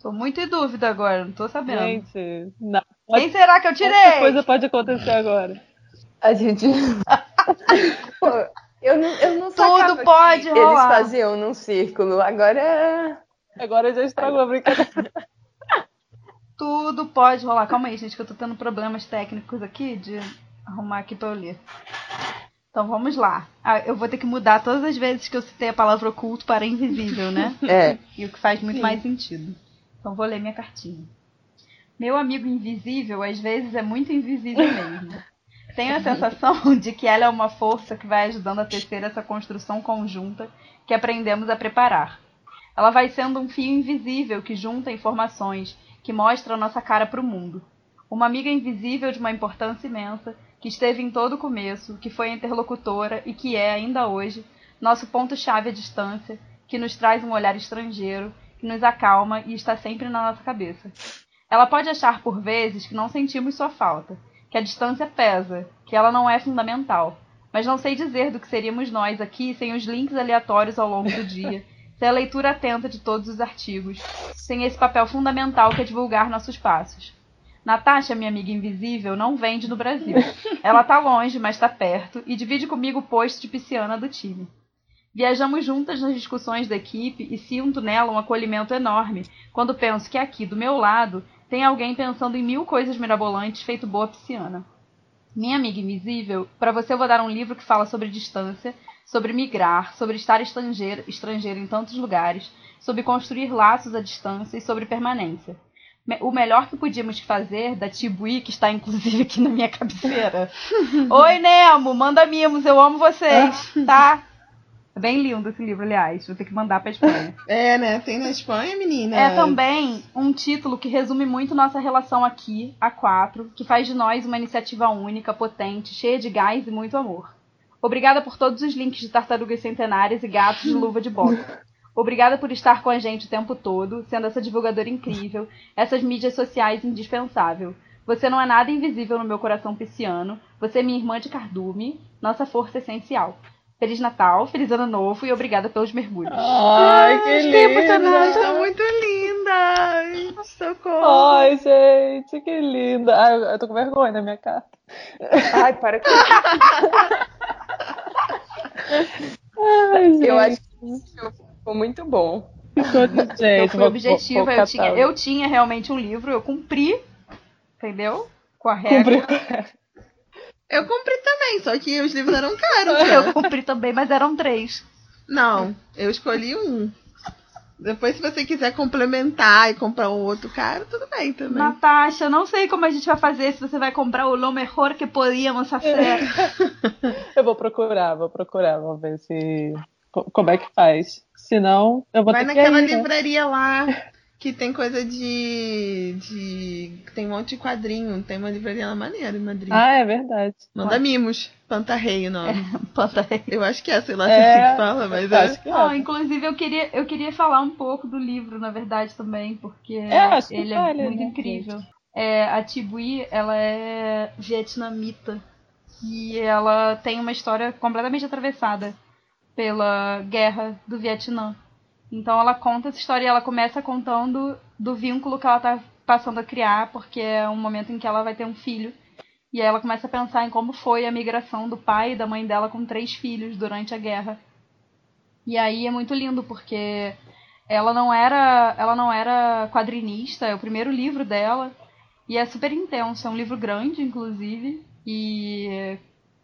S1: Tô muito em dúvida agora, não tô sabendo.
S2: Gente, não.
S1: Quem será que eu
S2: Qualquer
S1: tirei?
S2: coisa pode acontecer agora.
S4: A gente. Pô, eu não, eu não
S1: Tudo pode
S4: Eles
S1: rolar.
S4: faziam num círculo. Agora.
S2: Agora já estragou a brincadeira.
S1: Tudo pode rolar. Calma aí, gente, que eu tô tendo problemas técnicos aqui de arrumar aqui pra eu ler. Então vamos lá. Ah, eu vou ter que mudar todas as vezes que eu citei a palavra oculto para invisível, né?
S4: É.
S1: E o que faz muito
S3: Sim.
S1: mais sentido. Então vou ler minha cartinha. Meu amigo invisível às vezes é muito invisível mesmo. Tenho a sensação de que ela é uma força que vai ajudando a tecer essa construção conjunta que aprendemos a preparar. Ela vai sendo um fio invisível que junta informações, que mostra a nossa cara para o mundo. Uma amiga invisível de uma importância imensa, que esteve em todo o começo, que foi interlocutora e que é, ainda hoje, nosso ponto-chave à distância, que nos traz um olhar estrangeiro, que nos acalma e está sempre na nossa cabeça. Ela pode achar por vezes que não sentimos sua falta, que a distância pesa, que ela não é fundamental, mas não sei dizer do que seríamos nós aqui sem os links aleatórios ao longo do dia, sem a leitura atenta de todos os artigos, sem esse papel fundamental que é divulgar nossos passos. Natasha, minha amiga invisível, não vende no Brasil. Ela tá longe, mas tá perto, e divide comigo o posto de pisciana do time. Viajamos juntas nas discussões da equipe e sinto nela um acolhimento enorme quando penso que aqui, do meu lado, tem alguém pensando em mil coisas mirabolantes feito boa pisciana. Minha amiga invisível, para você eu vou dar um livro que fala sobre distância, sobre migrar, sobre estar estrangeiro, estrangeiro em tantos lugares, sobre construir laços à distância e sobre permanência. O melhor que podíamos fazer da Tibui, que está inclusive aqui na minha cabeceira. Oi, Nemo, manda mimos, eu amo vocês, tá? É bem lindo esse livro, aliás. Vou ter que mandar pra Espanha.
S3: É, né? Tem na Espanha, menina.
S1: É também um título que resume muito nossa relação aqui, a quatro, que faz de nós uma iniciativa única, potente, cheia de gás e muito amor. Obrigada por todos os links de tartarugas centenárias e gatos de luva de boca. Obrigada por estar com a gente o tempo todo, sendo essa divulgadora incrível, essas mídias sociais indispensável. Você não é nada invisível no meu coração pisciano, você é minha irmã de cardume, nossa força essencial. Feliz Natal, feliz Ano Novo e obrigada pelos mergulhos.
S2: Ai, que
S3: emocionada, está muito linda. Ai, socorro.
S2: Ai, gente, que linda. Ai, eu- tô com vergonha na minha carta.
S4: Ai, para com
S2: Ai, gente.
S4: Eu acho que isso ficou muito bom.
S2: Gente,
S1: eu fui
S2: vou-
S1: objetiva,
S2: vou- vou
S1: eu, tinha, eu tinha realmente um livro, eu cumpri, entendeu? Com a regra.
S2: Cumpri-
S3: Eu comprei também, só que os livros eram caros.
S1: Eu cumpri também, mas eram três.
S3: Não, eu escolhi um. Depois, se você quiser complementar e comprar um outro caro, tudo bem também.
S1: Natasha, não sei como a gente vai fazer, se você vai comprar o lo mejor que podíamos fazer.
S2: Eu vou procurar, vou procurar, vou ver se. Co- Como é que faz. Se não, eu vou
S3: Vai
S2: ter
S3: naquela
S2: que ir, né?
S3: livraria lá que tem coisa de. de. tem um monte de quadrinho. Tem uma livraria lá maneira em Madrid.
S2: Ah, é verdade.
S3: Manda mimos. Pantarrei o nome.
S1: Planta aí.
S3: Eu acho que é, sei lá se é
S2: É,
S3: assim que fala, mas é.
S2: Acho que é.
S1: Ah, inclusive eu queria, eu queria falar um pouco do livro, na verdade, também, porque
S2: É,
S1: ele
S2: vale,
S1: é muito
S2: né,
S1: incrível. É, a Tibui, ela é vietnamita e ela tem uma história completamente atravessada pela guerra do Vietnã. Então ela conta essa história e ela começa contando do vínculo que ela tá passando a criar, porque é um momento em que ela vai ter um filho. E aí ela começa a pensar em como foi a migração do pai e da mãe dela com três filhos durante a guerra. E aí é muito lindo porque ela não era, ela não era quadrinista, é o primeiro livro dela e é super intenso, é um livro grande inclusive e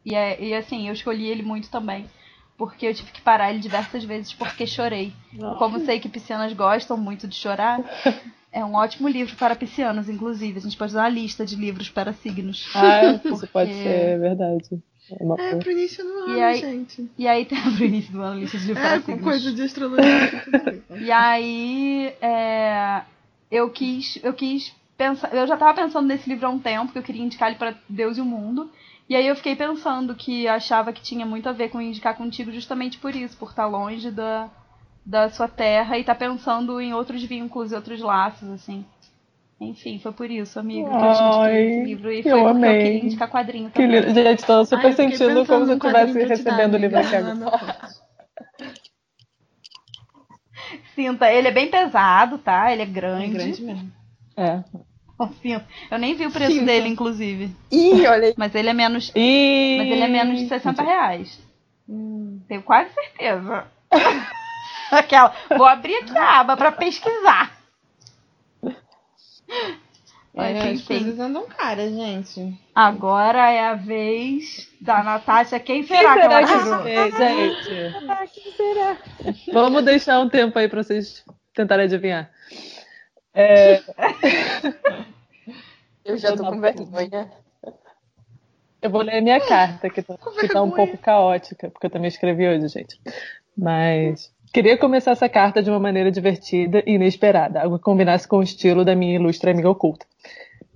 S1: e, é, e assim, eu escolhi ele muito também, porque eu tive que parar ele diversas vezes porque chorei. Como sei que piscianas gostam muito de chorar, é um ótimo livro para piscianos, inclusive. A gente pode dar uma lista de livros para signos.
S2: Ah, isso
S1: Porque-
S2: pode ser verdade. É uma
S3: É
S2: coisa.
S3: pro início do ano,
S1: E aí-
S3: gente.
S1: E aí tem pro início do ano lista de livros
S3: É,
S1: para
S3: com
S1: signos.
S3: coisa de astrologia.
S1: E aí, é, eu quis, eu quis pensar, eu já tava pensando nesse livro há um tempo, que eu queria indicar ele para Deus e o mundo. E aí eu fiquei pensando que achava que tinha muito a ver com indicar contigo justamente por isso, por estar longe da, da sua terra e estar pensando em outros vínculos e outros laços, assim. Enfim, foi por isso, amigo, que eu te indiquei
S2: Ai,
S1: esse livro. E
S2: eu
S1: foi eu
S2: amei.
S1: queria indicar quadrinho
S2: Que
S1: também.
S2: lindo. Gente, tô super
S3: Ai, eu
S2: sentindo como se eu estivesse
S3: dar,
S2: recebendo o livro aqui agora.
S1: Sinta, ele é bem pesado, tá? Ele é
S3: É
S1: grande.
S3: grande mesmo.
S2: É.
S1: Eu nem vi o preço
S3: Sinta.
S1: dele, inclusive.
S4: Ih, olha aí.
S1: Mas ele é menos.
S2: E...
S1: Mas ele é menos de 60 reais.
S3: Hum.
S1: Tenho quase certeza. Aquela. Vou abrir aqui a aba pra pesquisar. Mas,
S3: É, as
S1: enfim.
S3: coisas andam caras, gente.
S1: Agora é a vez da Natasha. Quem
S2: Quem
S1: será, que
S2: será
S1: ela
S2: que
S1: tirou?
S2: fez, gente? Ah, quem será? Vamos deixar um tempo aí pra vocês tentarem adivinhar. É,
S4: Eu já tô com vergonha.
S2: eu vou ler a minha carta, que tá, que tá um pouco caótica, porque eu também escrevi hoje, gente. Mas queria começar essa carta de uma maneira divertida e inesperada, algo que combinasse com o estilo da minha ilustre amiga oculta.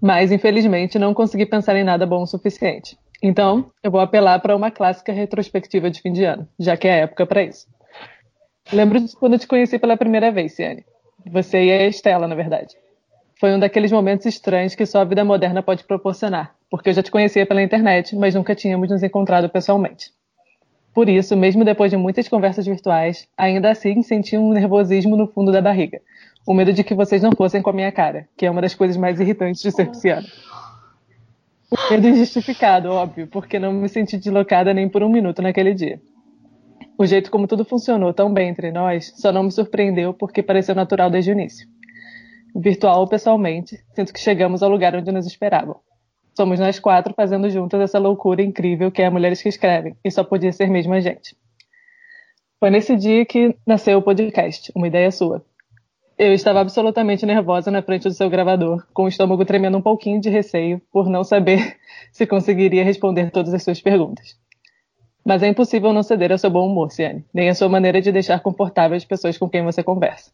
S2: Mas, infelizmente, não consegui pensar em nada bom o suficiente. Então, eu vou apelar para uma clássica retrospectiva de fim de ano, já que é a época para isso. Lembro de quando te conheci pela primeira vez, Ciane. Você e a Estela, na verdade. Foi um daqueles momentos estranhos que só a vida moderna pode proporcionar, porque eu já te conhecia pela internet, mas nunca tínhamos nos encontrado pessoalmente. Por isso, mesmo depois de muitas conversas virtuais, ainda assim senti um nervosismo no fundo da barriga. O medo de que vocês não fossem com a minha cara, que é uma das coisas mais irritantes de ser pisciano. O medo injustificado, óbvio, porque não me senti deslocada nem por um minuto naquele dia. O jeito como tudo funcionou tão bem entre nós só não me surpreendeu porque pareceu natural desde o início. Virtual ou pessoalmente, sinto que chegamos ao lugar onde nos esperavam. Somos nós quatro fazendo juntas essa loucura incrível que é Mulheres que Escrevem, e só podia ser mesmo a gente. Foi nesse dia que nasceu o podcast, uma ideia sua. Eu estava absolutamente nervosa na frente do seu gravador, com o estômago tremendo um pouquinho de receio por não saber se conseguiria responder todas as suas perguntas. Mas é impossível não ceder ao seu bom humor, Ciane, nem à sua maneira de deixar confortáveis as pessoas com quem você conversa.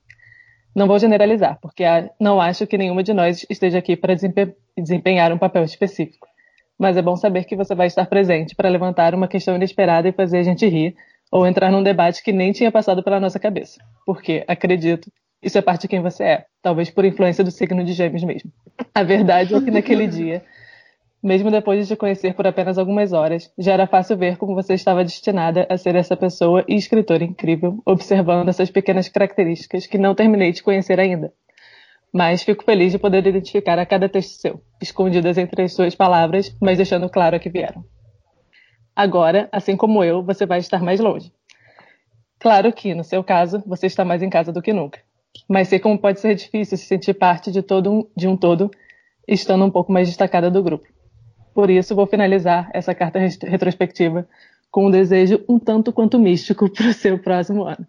S2: Não vou generalizar, porque não acho que nenhuma de nós esteja aqui para desempe- desempenhar um papel específico. Mas é bom saber que você vai estar presente para levantar uma questão inesperada e fazer a gente rir, ou entrar num debate que nem tinha passado pela nossa cabeça. Porque, acredito, isso é parte de quem você é, talvez por influência do signo de Gêmeos mesmo. A verdade é que naquele dia, mesmo depois de te conhecer por apenas algumas horas, já era fácil ver como você estava destinada a ser essa pessoa e escritora incrível, observando essas pequenas características que não terminei de conhecer ainda. Mas fico feliz de poder identificar a cada texto seu, escondidas entre as suas palavras, mas deixando claro a que vieram. Agora, assim como eu, você vai estar mais longe. Claro que, no seu caso, você está mais em casa do que nunca. mas sei como pode ser difícil se sentir parte de, todo um, de um todo, estando um pouco mais destacada do grupo. Por isso, vou finalizar essa carta retrospectiva com um desejo um tanto quanto místico para o seu próximo ano.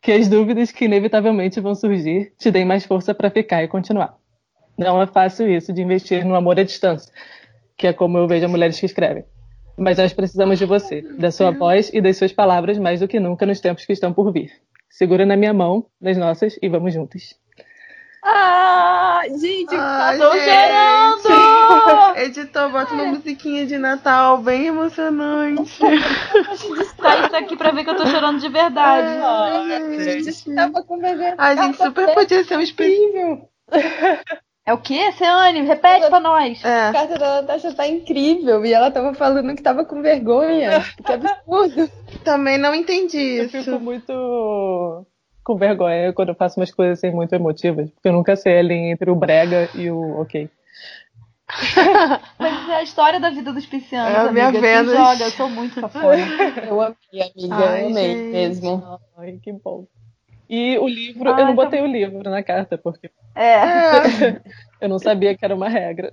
S2: Que as dúvidas que inevitavelmente vão surgir te deem mais força para ficar e continuar. Não é fácil isso de investir no amor à distância, que é como eu vejo mulheres que escrevem. Mas nós precisamos de você, da sua voz e das suas palavras mais do que nunca nos tempos que estão por vir. Segura na minha mão, nas nossas, e vamos juntos.
S4: Ah, gente,
S3: Ai,
S4: tô
S3: gente.
S4: chorando!
S3: Editor, bota uma musiquinha de Natal bem emocionante.
S1: Tá isso aqui pra ver que eu tô chorando de verdade.
S3: Ai,
S4: gente,
S3: gente.
S4: tava com vergonha.
S3: A gente super podia ser um espelho.
S1: É o quê, Ceane? Repete pra nós.
S3: É.
S4: A carta da Natasha tá incrível. E ela tava falando que tava com vergonha. Que absurdo.
S3: Também não entendi
S2: Eu
S3: isso.
S2: fico muito com vergonha quando eu faço umas coisas assim muito emotivas, porque eu nunca sei a linha entre o brega e o ok.
S1: Mas é a história da vida dos piscianos,
S3: É a minha
S1: amiga. Se joga, eu sou muito cafona.
S4: Eu amei, amiga.
S3: Ai,
S4: eu amei
S3: gente.
S4: mesmo.
S2: Ai, que bom. E o livro,
S1: Ai,
S2: eu não
S1: tá
S2: botei o livro na carta, porque
S1: É.
S2: Eu não sabia que era uma regra.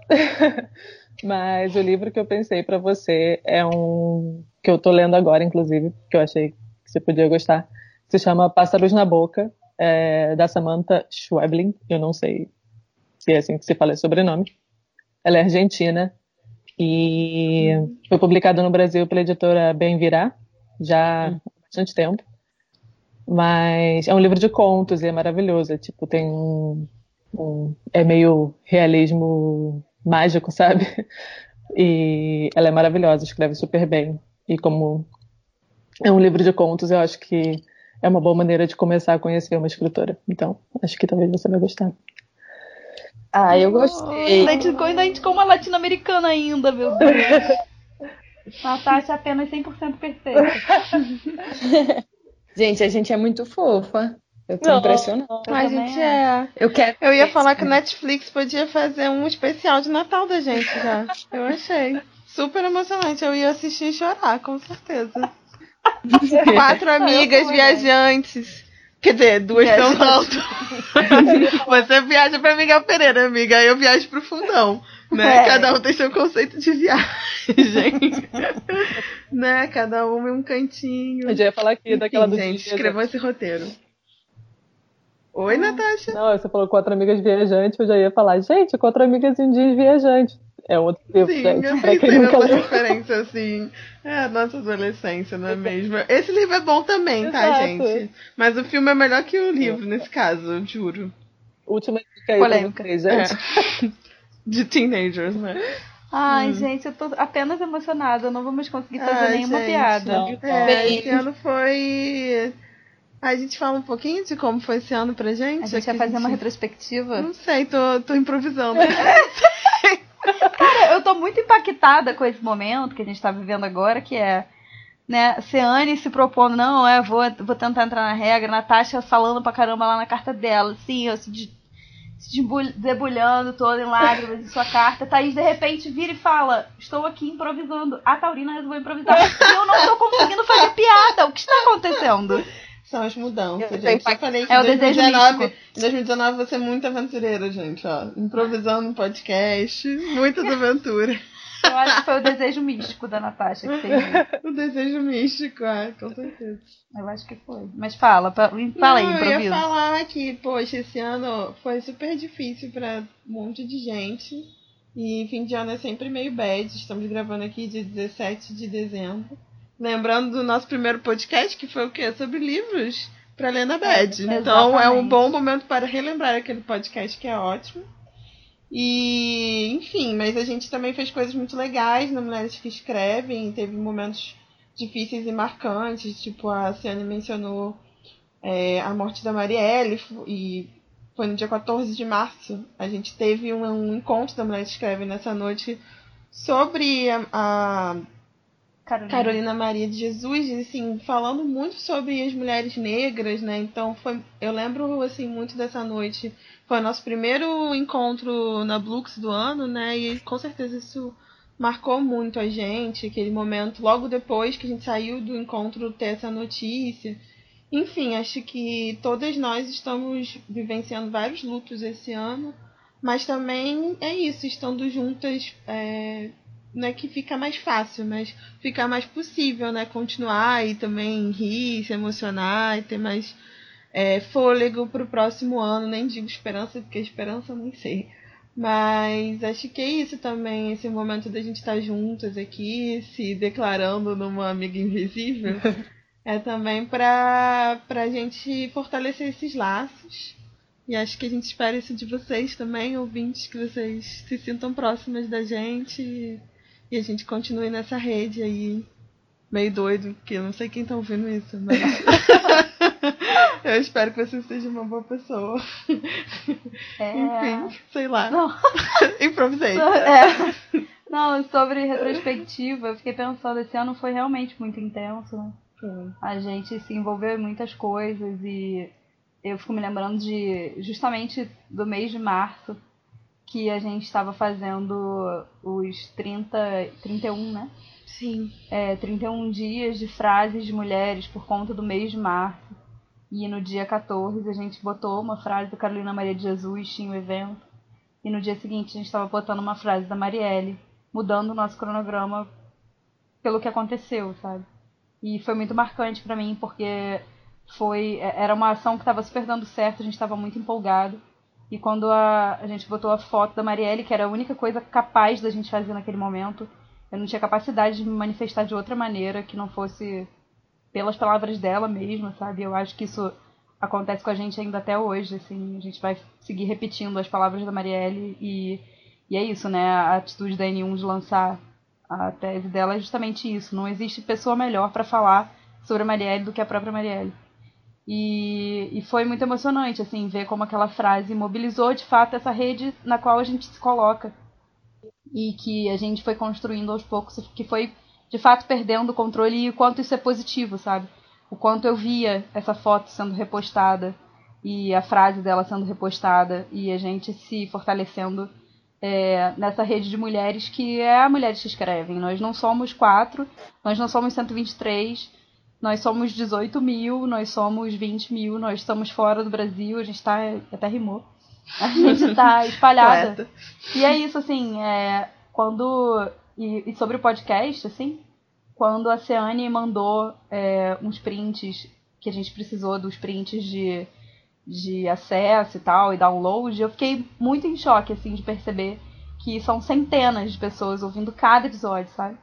S2: Mas o livro que eu pensei pra você é um que eu tô lendo agora, inclusive, que eu achei que você podia gostar. Se chama Pássaros na Boca, é, da Samantha Schweblin. Eu não sei se é assim que se fala esse sobrenome. Ela é argentina e foi publicado no Brasil pela editora Bem Virá, já há bastante tempo. Mas é um livro de contos e é maravilhoso. É, tipo, tem um, um- É meio realismo mágico, sabe? E ela é maravilhosa, escreve super bem. E como é um livro de contos, eu acho que é uma boa maneira de começar a conhecer uma escritora. Então, acho que talvez você vai gostar.
S4: Ah, eu gostei.
S1: Ainda indicou, ainda indicou uma latino-americana ainda, meu Deus. Natasha é apenas 100% perfeita.
S4: Gente, a gente é muito fofa. Eu tô
S2: Não.
S4: impressionada.
S3: A gente
S1: acho.
S3: é.
S4: Eu quero.
S3: Eu ia falar que o Netflix podia fazer um especial de Natal da gente já. Eu achei. Super emocionante. Eu ia assistir e chorar, com certeza. Quatro amigas
S1: fui,
S3: viajantes. Quer dizer, duas tão alto. Você viaja pra Miguel Pereira, amiga. Aí eu viajo pro fundão. Né?
S1: É.
S3: Cada um tem seu conceito de viagem. né? Cada um em um cantinho.
S2: Eu já ia falar aqui daquela
S3: Enfim,
S2: do
S3: gente,
S2: dia-
S3: escrevam esse roteiro. Oi, Natasha.
S2: Não, você falou quatro amigas viajantes, eu já ia falar, gente, quatro amigas indias viajantes. É outro livro,
S3: Sim,
S2: gente.
S3: eu pensei
S2: nunca
S3: nessa referência, assim. É a nossa adolescência, não é mesmo? Esse livro é bom também, tá,
S2: Exato.
S3: gente? Mas o filme é melhor que o livro, nesse caso, eu juro.
S2: Última dica aí pra
S1: Polêmica.
S2: vocês, gente.
S3: É. De teenagers, né?
S1: Ai, gente, eu tô apenas emocionada. Não mais conseguir fazer
S3: Ai,
S1: nenhuma
S3: gente.
S1: piada.
S2: Não.
S3: É, esse ano foi. A gente fala um pouquinho de como foi esse ano pra gente?
S1: A gente vai fazer uma retrospectiva.
S3: Não sei, tô, tô improvisando.
S1: Cara, eu tô muito impactada com esse momento que a gente tá vivendo agora, que é, né, Ceane se propondo, não, é, vou, vou tentar entrar na regra, Natasha falando pra caramba lá na carta dela, sim, eu se, de- se debul- debulhando toda em lágrimas em sua carta, Thaís de repente vira e fala, estou aqui improvisando, a Taurina resolveu improvisar, e eu não tô conseguindo fazer piada, o que está acontecendo?
S3: São as mudanças,
S4: Eu
S3: gente. Eu falei que
S1: É
S3: em
S1: o desejo
S3: 2019,
S1: místico.
S3: em 2019 você é muito aventureira, gente, ó. Improvisando um podcast, muitas aventuras.
S1: Eu acho que foi o desejo místico da Natasha que isso.
S3: O desejo místico, ah, com certeza.
S1: Eu acho que foi. Mas fala, fala aí,
S3: Não, eu ia
S1: improviso.
S3: falar que, poxa, esse ano foi super difícil pra um monte de gente. E fim de ano é sempre meio bad. Estamos gravando aqui dia 17 de dezembro. Lembrando do nosso primeiro podcast, que foi o quê? Sobre livros pra ler na bad.
S1: É,
S3: então é um bom momento para relembrar aquele podcast que é ótimo. E, enfim, mas a gente também fez coisas muito legais na Mulheres que Escrevem. Teve momentos difíceis e marcantes, tipo a Ciane mencionou é, a morte da Marielle, e foi no dia 14 de março. A gente teve um, um encontro da Mulheres que Escrevem nessa noite sobre a, a
S1: Carolina.
S3: Carolina Maria de Jesus, assim, falando muito sobre as mulheres negras, né? Então foi, eu lembro assim muito dessa noite. Foi o nosso primeiro encontro na Blux do ano, né? E com certeza isso marcou muito a gente, aquele momento logo depois que a gente saiu do encontro ter essa notícia. Enfim, acho que todas nós estamos vivenciando vários lutos esse ano, mas também é isso, estando juntas, é, não é que fica mais fácil, mas fica mais possível, né? Continuar e também rir, se emocionar e ter mais é, fôlego para o próximo ano. Nem digo esperança, porque esperança nem sei. Mas acho que é isso também, esse momento da gente estar juntas aqui, se declarando numa amiga invisível. é também para a gente fortalecer esses laços. E acho que a gente espera isso de vocês também, ouvintes, que vocês se sintam próximas da gente e, a gente continue nessa rede aí, meio doido, porque eu não sei quem tá ouvindo isso, mas. eu espero que você seja uma boa pessoa. É... Enfim, sei lá.
S1: Não.
S3: Improvisei.
S1: É. Não, sobre retrospectiva, eu fiquei pensando, esse ano foi realmente muito intenso, né? A gente se envolveu em muitas coisas e eu fico me lembrando de justamente do mês de março que a gente estava fazendo os 30, 31, né?
S3: Sim.
S1: É, 31 dias de frases de mulheres por conta do mês de março. E no dia 14 a gente botou uma frase da Carolina Maria de Jesus, tinha o um evento. E no dia seguinte a gente estava botando uma frase da Marielle, mudando o nosso cronograma pelo que aconteceu, sabe? E foi muito marcante para mim, porque foi é, era uma ação que estava super dando certo, a gente estava muito empolgado. E quando a, a gente botou a foto da Marielle, que era a única coisa capaz da gente fazer naquele momento, eu não tinha capacidade de me manifestar de outra maneira que não fosse pelas palavras dela mesma, sabe? Eu acho que isso acontece com a gente ainda até hoje, assim, a gente vai seguir repetindo as palavras da Marielle e, e é isso, né? A atitude da N1 de lançar a tese dela é justamente isso. Não existe pessoa melhor para falar sobre a Marielle do que a própria Marielle. E, e foi muito emocionante, assim, ver como aquela frase mobilizou de fato essa rede na qual a gente se coloca. E que a gente foi construindo aos poucos, que foi de fato perdendo o controle e o quanto isso é positivo, sabe? O quanto eu via essa foto sendo repostada e a frase dela sendo repostada e a gente se fortalecendo é, nessa rede de mulheres que é a Mulheres que Escrevem. Nós não somos quatro, nós não somos 123, nós somos 18 mil, nós somos 20 mil, nós estamos fora do Brasil, a gente está até rimou. A gente está espalhada. e é isso, assim, é, quando. E, e, sobre o podcast, assim, quando a Ceane mandou é, uns prints que a gente precisou dos prints de de acesso e tal, e download, eu fiquei muito em choque, assim, de perceber que são centenas de pessoas ouvindo cada episódio, sabe?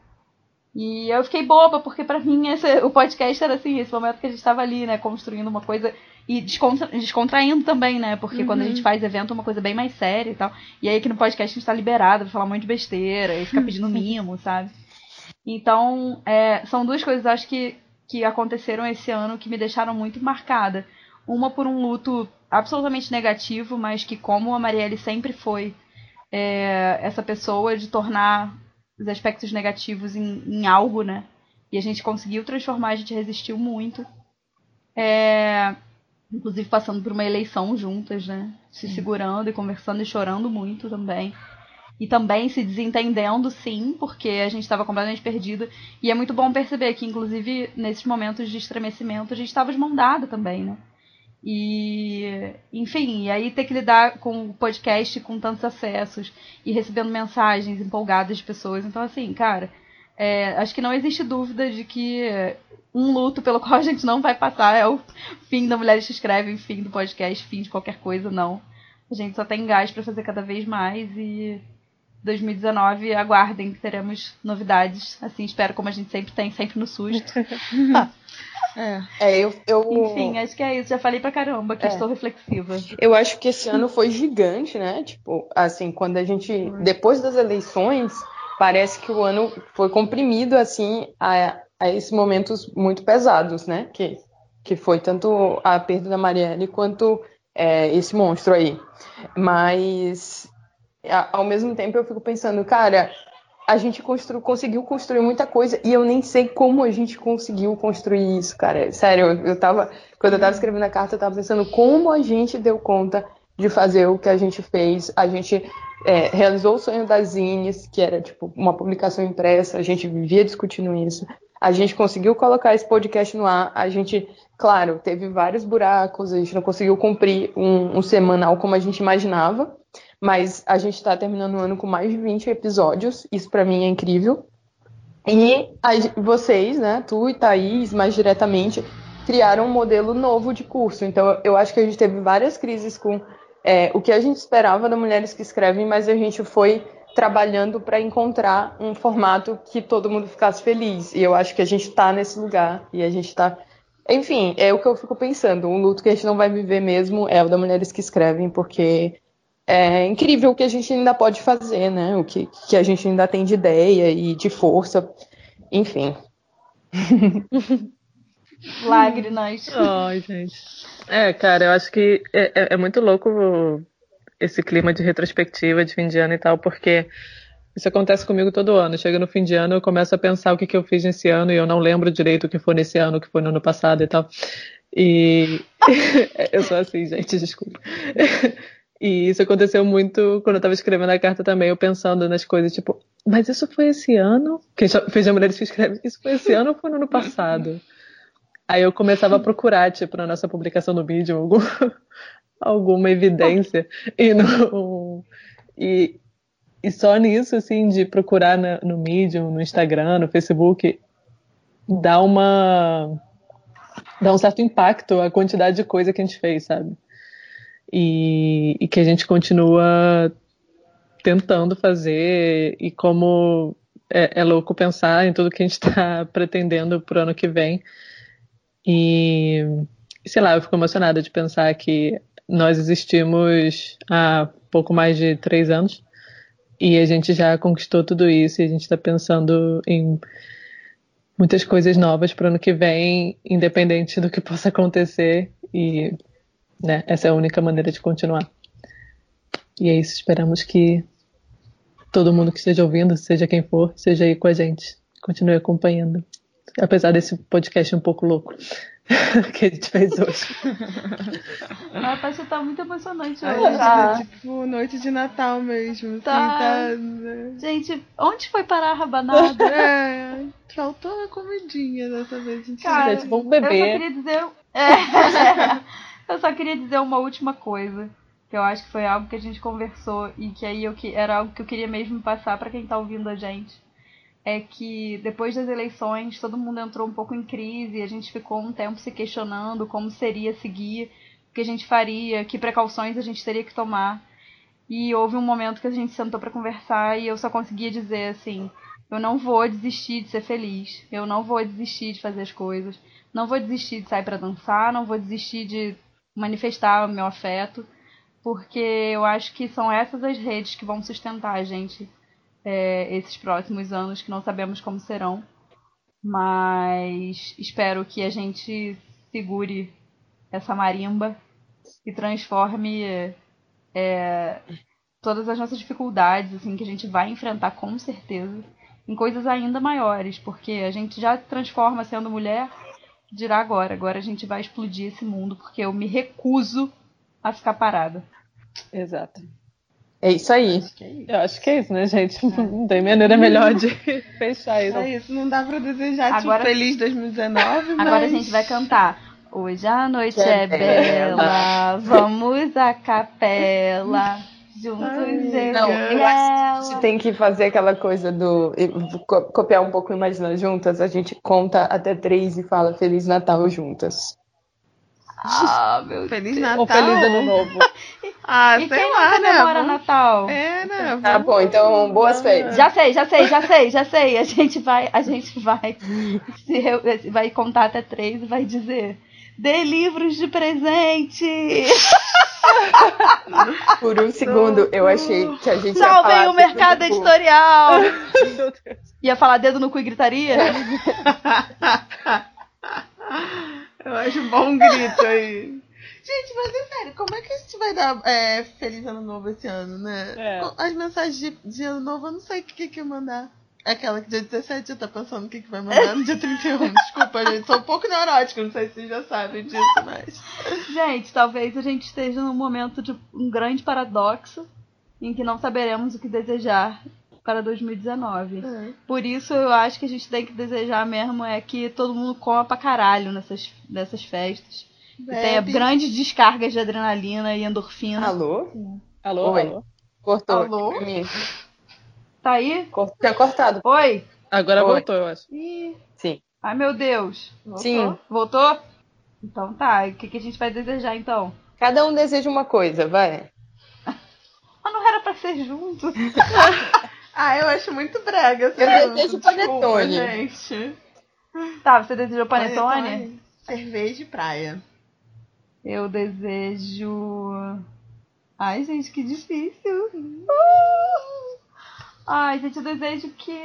S1: E eu fiquei boba, porque para mim esse, o podcast era assim, esse momento que a gente estava ali, né, construindo uma coisa e descontra, descontraindo também, né? Porque uhum. quando a gente uhum. faz evento é uma coisa bem mais séria e tal. E aí aqui no podcast a gente tá liberado pra falar um monte de besteira e ficar pedindo mimo, sabe? Então, é, são duas coisas, acho que, que aconteceram esse ano que me deixaram muito marcada. Uma por um luto absolutamente negativo, mas que, como a Marielle sempre foi é, essa pessoa de tornar os aspectos negativos em, em, algo, né? E a gente conseguiu transformar, a gente resistiu muito. É, inclusive passando por uma eleição juntas, né? Se segurando e conversando e chorando muito também. E também se desentendendo, sim, porque a gente estava completamente perdida. E é muito bom perceber que, inclusive, nesses momentos de estremecimento, a gente estava de mão dada também, né? E, enfim, e aí ter que lidar com o podcast com tantos acessos e recebendo mensagens empolgadas de pessoas. Então, assim, cara, é, acho que não existe dúvida de que um luto pelo qual a gente não vai passar é o fim da Mulheres que Escrevem, fim do podcast, fim de qualquer coisa, não. A gente só tem gás para fazer cada vez mais e 2019 aguardem que teremos novidades. Assim, espero como a gente sempre tem, sempre no susto.
S4: É, é eu, eu.
S1: Enfim, acho que é isso. Já falei pra caramba que é. estou reflexiva.
S4: Eu acho que esse ano foi gigante, né? Tipo, assim, quando a gente. Depois das eleições, parece que o ano foi comprimido, assim, a, a esses momentos muito pesados, né? Que, que foi tanto a perda da Marielle quanto é, esse monstro aí. Mas. Ao mesmo tempo eu fico pensando, cara, a gente constru, conseguiu construir muita coisa e eu nem sei como a gente conseguiu construir isso, cara. Sério, eu, eu tava. Quando eu tava escrevendo a carta, eu tava pensando como a gente deu conta de fazer o que a gente fez. A gente é, realizou o sonho das zines, que era tipo uma publicação impressa, a gente vivia discutindo isso. a gente conseguiu colocar esse podcast no ar. A gente, claro, teve vários buracos, a gente não conseguiu cumprir um, um semanal como a gente imaginava, mas a gente está terminando o ano com mais de 20 episódios. Isso para mim é incrível. E a, vocês, né, tu e Thaís, mais diretamente, criaram um modelo novo de curso. Então, eu acho que a gente teve várias crises com é, o que a gente esperava da Mulheres que Escrevem, mas a gente foi trabalhando para encontrar um formato que todo mundo ficasse feliz. E eu acho que a gente está nesse lugar e a gente está. Enfim, é o que eu fico pensando. Um luto que a gente não vai viver mesmo é o da Mulheres que Escrevem, porque é incrível o que a gente ainda pode fazer, né? O que, que a gente ainda tem de ideia e de força. Enfim.
S1: Lágrimas.
S2: Ai, gente. É, cara, eu acho que é, é, é, muito louco esse clima de retrospectiva de fim de ano e tal, porque isso acontece comigo todo ano. Chega no fim de ano, eu começo a pensar o que, que eu fiz nesse ano e eu não lembro direito o que foi nesse ano, o que foi no ano passado e tal. E eu sou assim, gente, desculpa. E isso aconteceu muito quando eu tava escrevendo a carta também, eu pensando nas coisas, tipo, mas isso foi esse ano? Quem fez a mulher que escreve, isso foi esse ano ou foi no ano passado? Aí eu começava a procurar, tipo, na nossa publicação no vídeo, algum, alguma evidência. E, no, e, e só nisso, assim, de procurar na, no Medium, no Instagram, no Facebook, dá uma. dá um certo impacto a quantidade de coisa que a gente fez, sabe? E, e que a gente continua tentando fazer e como é, é, louco pensar em tudo que a gente está pretendendo pro ano que vem. E, sei lá, eu fico emocionada de pensar que nós existimos há pouco mais de três anos e a gente já conquistou tudo isso e a gente está pensando em muitas coisas novas para o ano que vem, independente do que possa acontecer. E né, essa é a única maneira de continuar. E é isso, esperamos que todo mundo que esteja ouvindo, seja quem for, seja aí com a gente, continue acompanhando apesar desse podcast um pouco louco que a gente fez hoje.
S1: A Tasha tá muito emocionante
S3: hoje.
S1: Ai,
S3: tá. Tipo, noite de Natal mesmo. Assim, tá. tá
S1: né? Gente, onde foi parar a rabanada?
S3: é, faltou a comidinha dessa vez.
S1: Gente. Cara, gente, vamos beber. Eu só queria dizer... É, eu só queria dizer uma última coisa. Que eu acho que foi algo que a gente conversou e que aí eu, era algo que eu queria mesmo passar para quem tá ouvindo a gente é que depois das eleições todo mundo entrou um pouco em crise, a gente ficou um tempo se questionando como seria seguir, o que a gente faria, que precauções a gente teria que tomar. E houve um momento que a gente sentou para conversar e eu só conseguia dizer assim: eu não vou desistir de ser feliz, eu não vou desistir de fazer as coisas, não vou desistir de sair para dançar, não vou desistir de manifestar o meu afeto, porque eu acho que são essas as redes que vão sustentar a gente é, esses próximos anos que não sabemos como serão. Mas espero que a gente segure essa marimba e transforme é, todas as nossas dificuldades, assim, que a gente vai enfrentar com certeza, em coisas ainda maiores, porque a gente já transforma sendo mulher, dirá agora, agora a gente vai explodir esse mundo, porque eu me recuso a ficar parada.
S2: Exato.
S4: É isso aí.
S2: Acho é isso. Eu acho que é isso, né, gente? É. Não tem maneira melhor de fechar isso.
S3: É isso, não dá pra desejar tipo, agora, tipo, feliz 2019, mas...
S1: Agora a gente vai cantar. Hoje a noite é, é bela, vamos à capela. Juntos Ai,
S4: não, eu acho que a gente tem que fazer aquela coisa do copiar um pouco Imagina Juntas, a gente conta até três e fala Feliz Natal juntas.
S1: Ah, meu
S3: Feliz
S1: Deus.
S3: Natal. Ou
S2: Feliz Ano Novo.
S3: ah,
S1: e
S3: sei
S1: quem
S3: lá,
S1: né? Vamos... Natal?
S3: É, né?
S4: Tá bom, então boas feiras.
S1: Já sei, já sei, já sei, já sei. A gente vai, a gente vai, se, vai contar até três e vai dizer dê livros de presente.
S4: Por um segundo eu achei que a gente
S1: Salvem ia falar o mercado editorial. ia falar dedo no cu e gritaria?
S3: Eu acho um bom grito aí. Gente, mas é sério, como é que a gente vai dar é, Feliz Ano Novo esse ano, né? É. As mensagens de, de, Ano Novo, eu não sei o que, que, mandar. Aquela que dia 17 eu tô pensando o que, que vai mandar no dia 31. Desculpa, gente, sou um pouco neurótica, não sei se vocês já sabem disso, mas.
S1: Gente, talvez a gente esteja num momento de um grande paradoxo em que não saberemos o que desejar para 2019.
S3: É.
S1: Por isso eu acho que a gente tem que desejar mesmo é que todo mundo coma pra caralho nessas, nessas festas. E tenha
S3: Bebe.
S1: grandes descargas de adrenalina e endorfina.
S4: Alô?
S2: Alô,
S4: Oi.
S2: alô.
S4: Cortou.
S3: Alô?
S1: Tá aí?
S4: Tinha cortado.
S1: Oi?
S2: Agora
S4: Oi.
S2: voltou, eu acho.
S1: Ih,
S4: Sim.
S1: ai meu Deus.
S3: Voltou?
S4: Sim.
S1: Voltou? Então tá, o que, que a gente vai desejar então?
S4: Cada um deseja uma coisa, vai.
S1: Mas não era pra ser junto.
S3: Ah, eu acho muito brega.
S4: Eu
S3: assunto,
S4: desejo
S3: desculpa,
S4: panetone.
S3: gente.
S1: Tá, você desejou panetone?
S3: Cerveja e praia.
S1: Eu desejo. Ai, gente, que difícil. Ai, gente, eu desejo que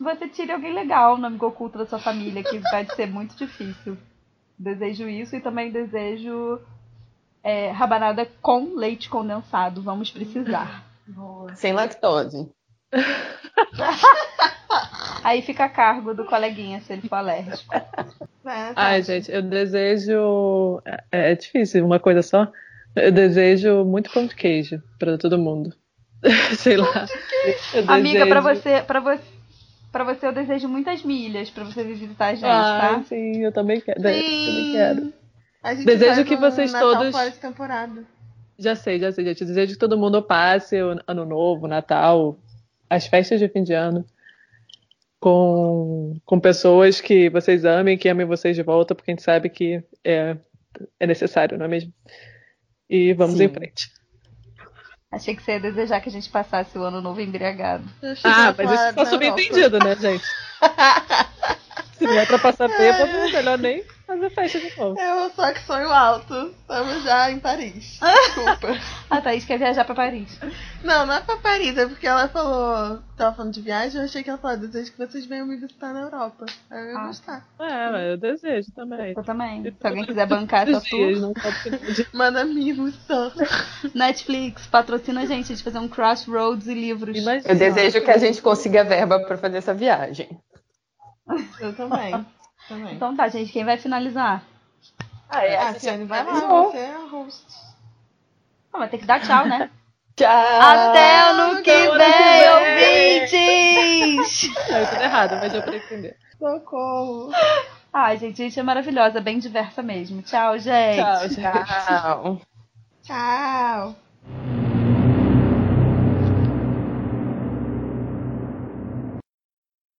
S1: você tire alguém legal no amigo oculto da sua família, que vai ser muito difícil. Desejo isso e também desejo é, rabanada com leite condensado. Vamos precisar.
S3: Boa.
S4: Sem lactose.
S1: Aí fica a cargo do coleguinha se ele for alérgico.
S3: É,
S2: Ai,
S3: Tati.
S2: gente, eu desejo. É, é difícil, uma coisa só. Eu desejo muito pão de queijo pra todo mundo. Sei lá. Eu
S1: Amiga, pra
S2: desejo-
S1: você, pra você, pra você eu desejo muitas milhas pra você visitar a gente,
S2: Ah,
S1: tá?
S2: sim, eu também quero.
S3: Sim.
S2: Eu também quero.
S3: A gente
S2: Desejo que vocês
S3: Natal
S2: todos-
S3: fora de temporada.
S2: Já sei, já sei, gente. Eu desejo que todo mundo passe o Ano Novo, Natal, as festas de fim de ano com, com pessoas que vocês amem, que amem vocês de volta, porque a gente sabe que é, é necessário, não é mesmo? E vamos
S4: Sim.
S2: em frente.
S1: Achei que você ia desejar que a gente passasse o ano novo embriagado.
S2: Ah, mas isso tá
S3: da
S2: subentendido, né, gente? Se não é pra passar bêbado, melhor nem fazer festa de novo.
S3: Eu só que sonho alto. Estamos já em Paris. Desculpa.
S1: A Thaís quer viajar pra Paris.
S3: não, não é pra Paris, é porque ela falou. Tava falando de viagem, eu achei que ela falou, desejo que vocês venham me visitar na Europa. Aí eu ia
S1: Ah.
S3: gostar.
S2: É, mas eu desejo também.
S1: Eu também. Se alguém quiser bancar essa tour,
S2: de-
S3: Manda mimos só.
S1: Netflix, patrocina a gente, a gente fazer um crossroads e livros.
S2: Imagina.
S4: Eu desejo que a gente consiga verba pra fazer essa viagem.
S3: Eu também. também.
S1: Então tá, gente, quem vai finalizar?
S4: Ah, é,
S3: ah, Tiane, vai lá, você é a host.
S1: Ah, mas tem que dar tchau, né?
S4: Tchau!
S1: Até ano que
S2: ano que
S1: vem,
S2: vem!
S1: ouvintes!
S2: Não, eu tô errado, mas deu pra entender.
S3: Socorro.
S1: Ai, gente, a gente é maravilhosa, bem diversa mesmo. Tchau, gente.
S2: Tchau, gente.
S4: Tchau!
S3: Tchau.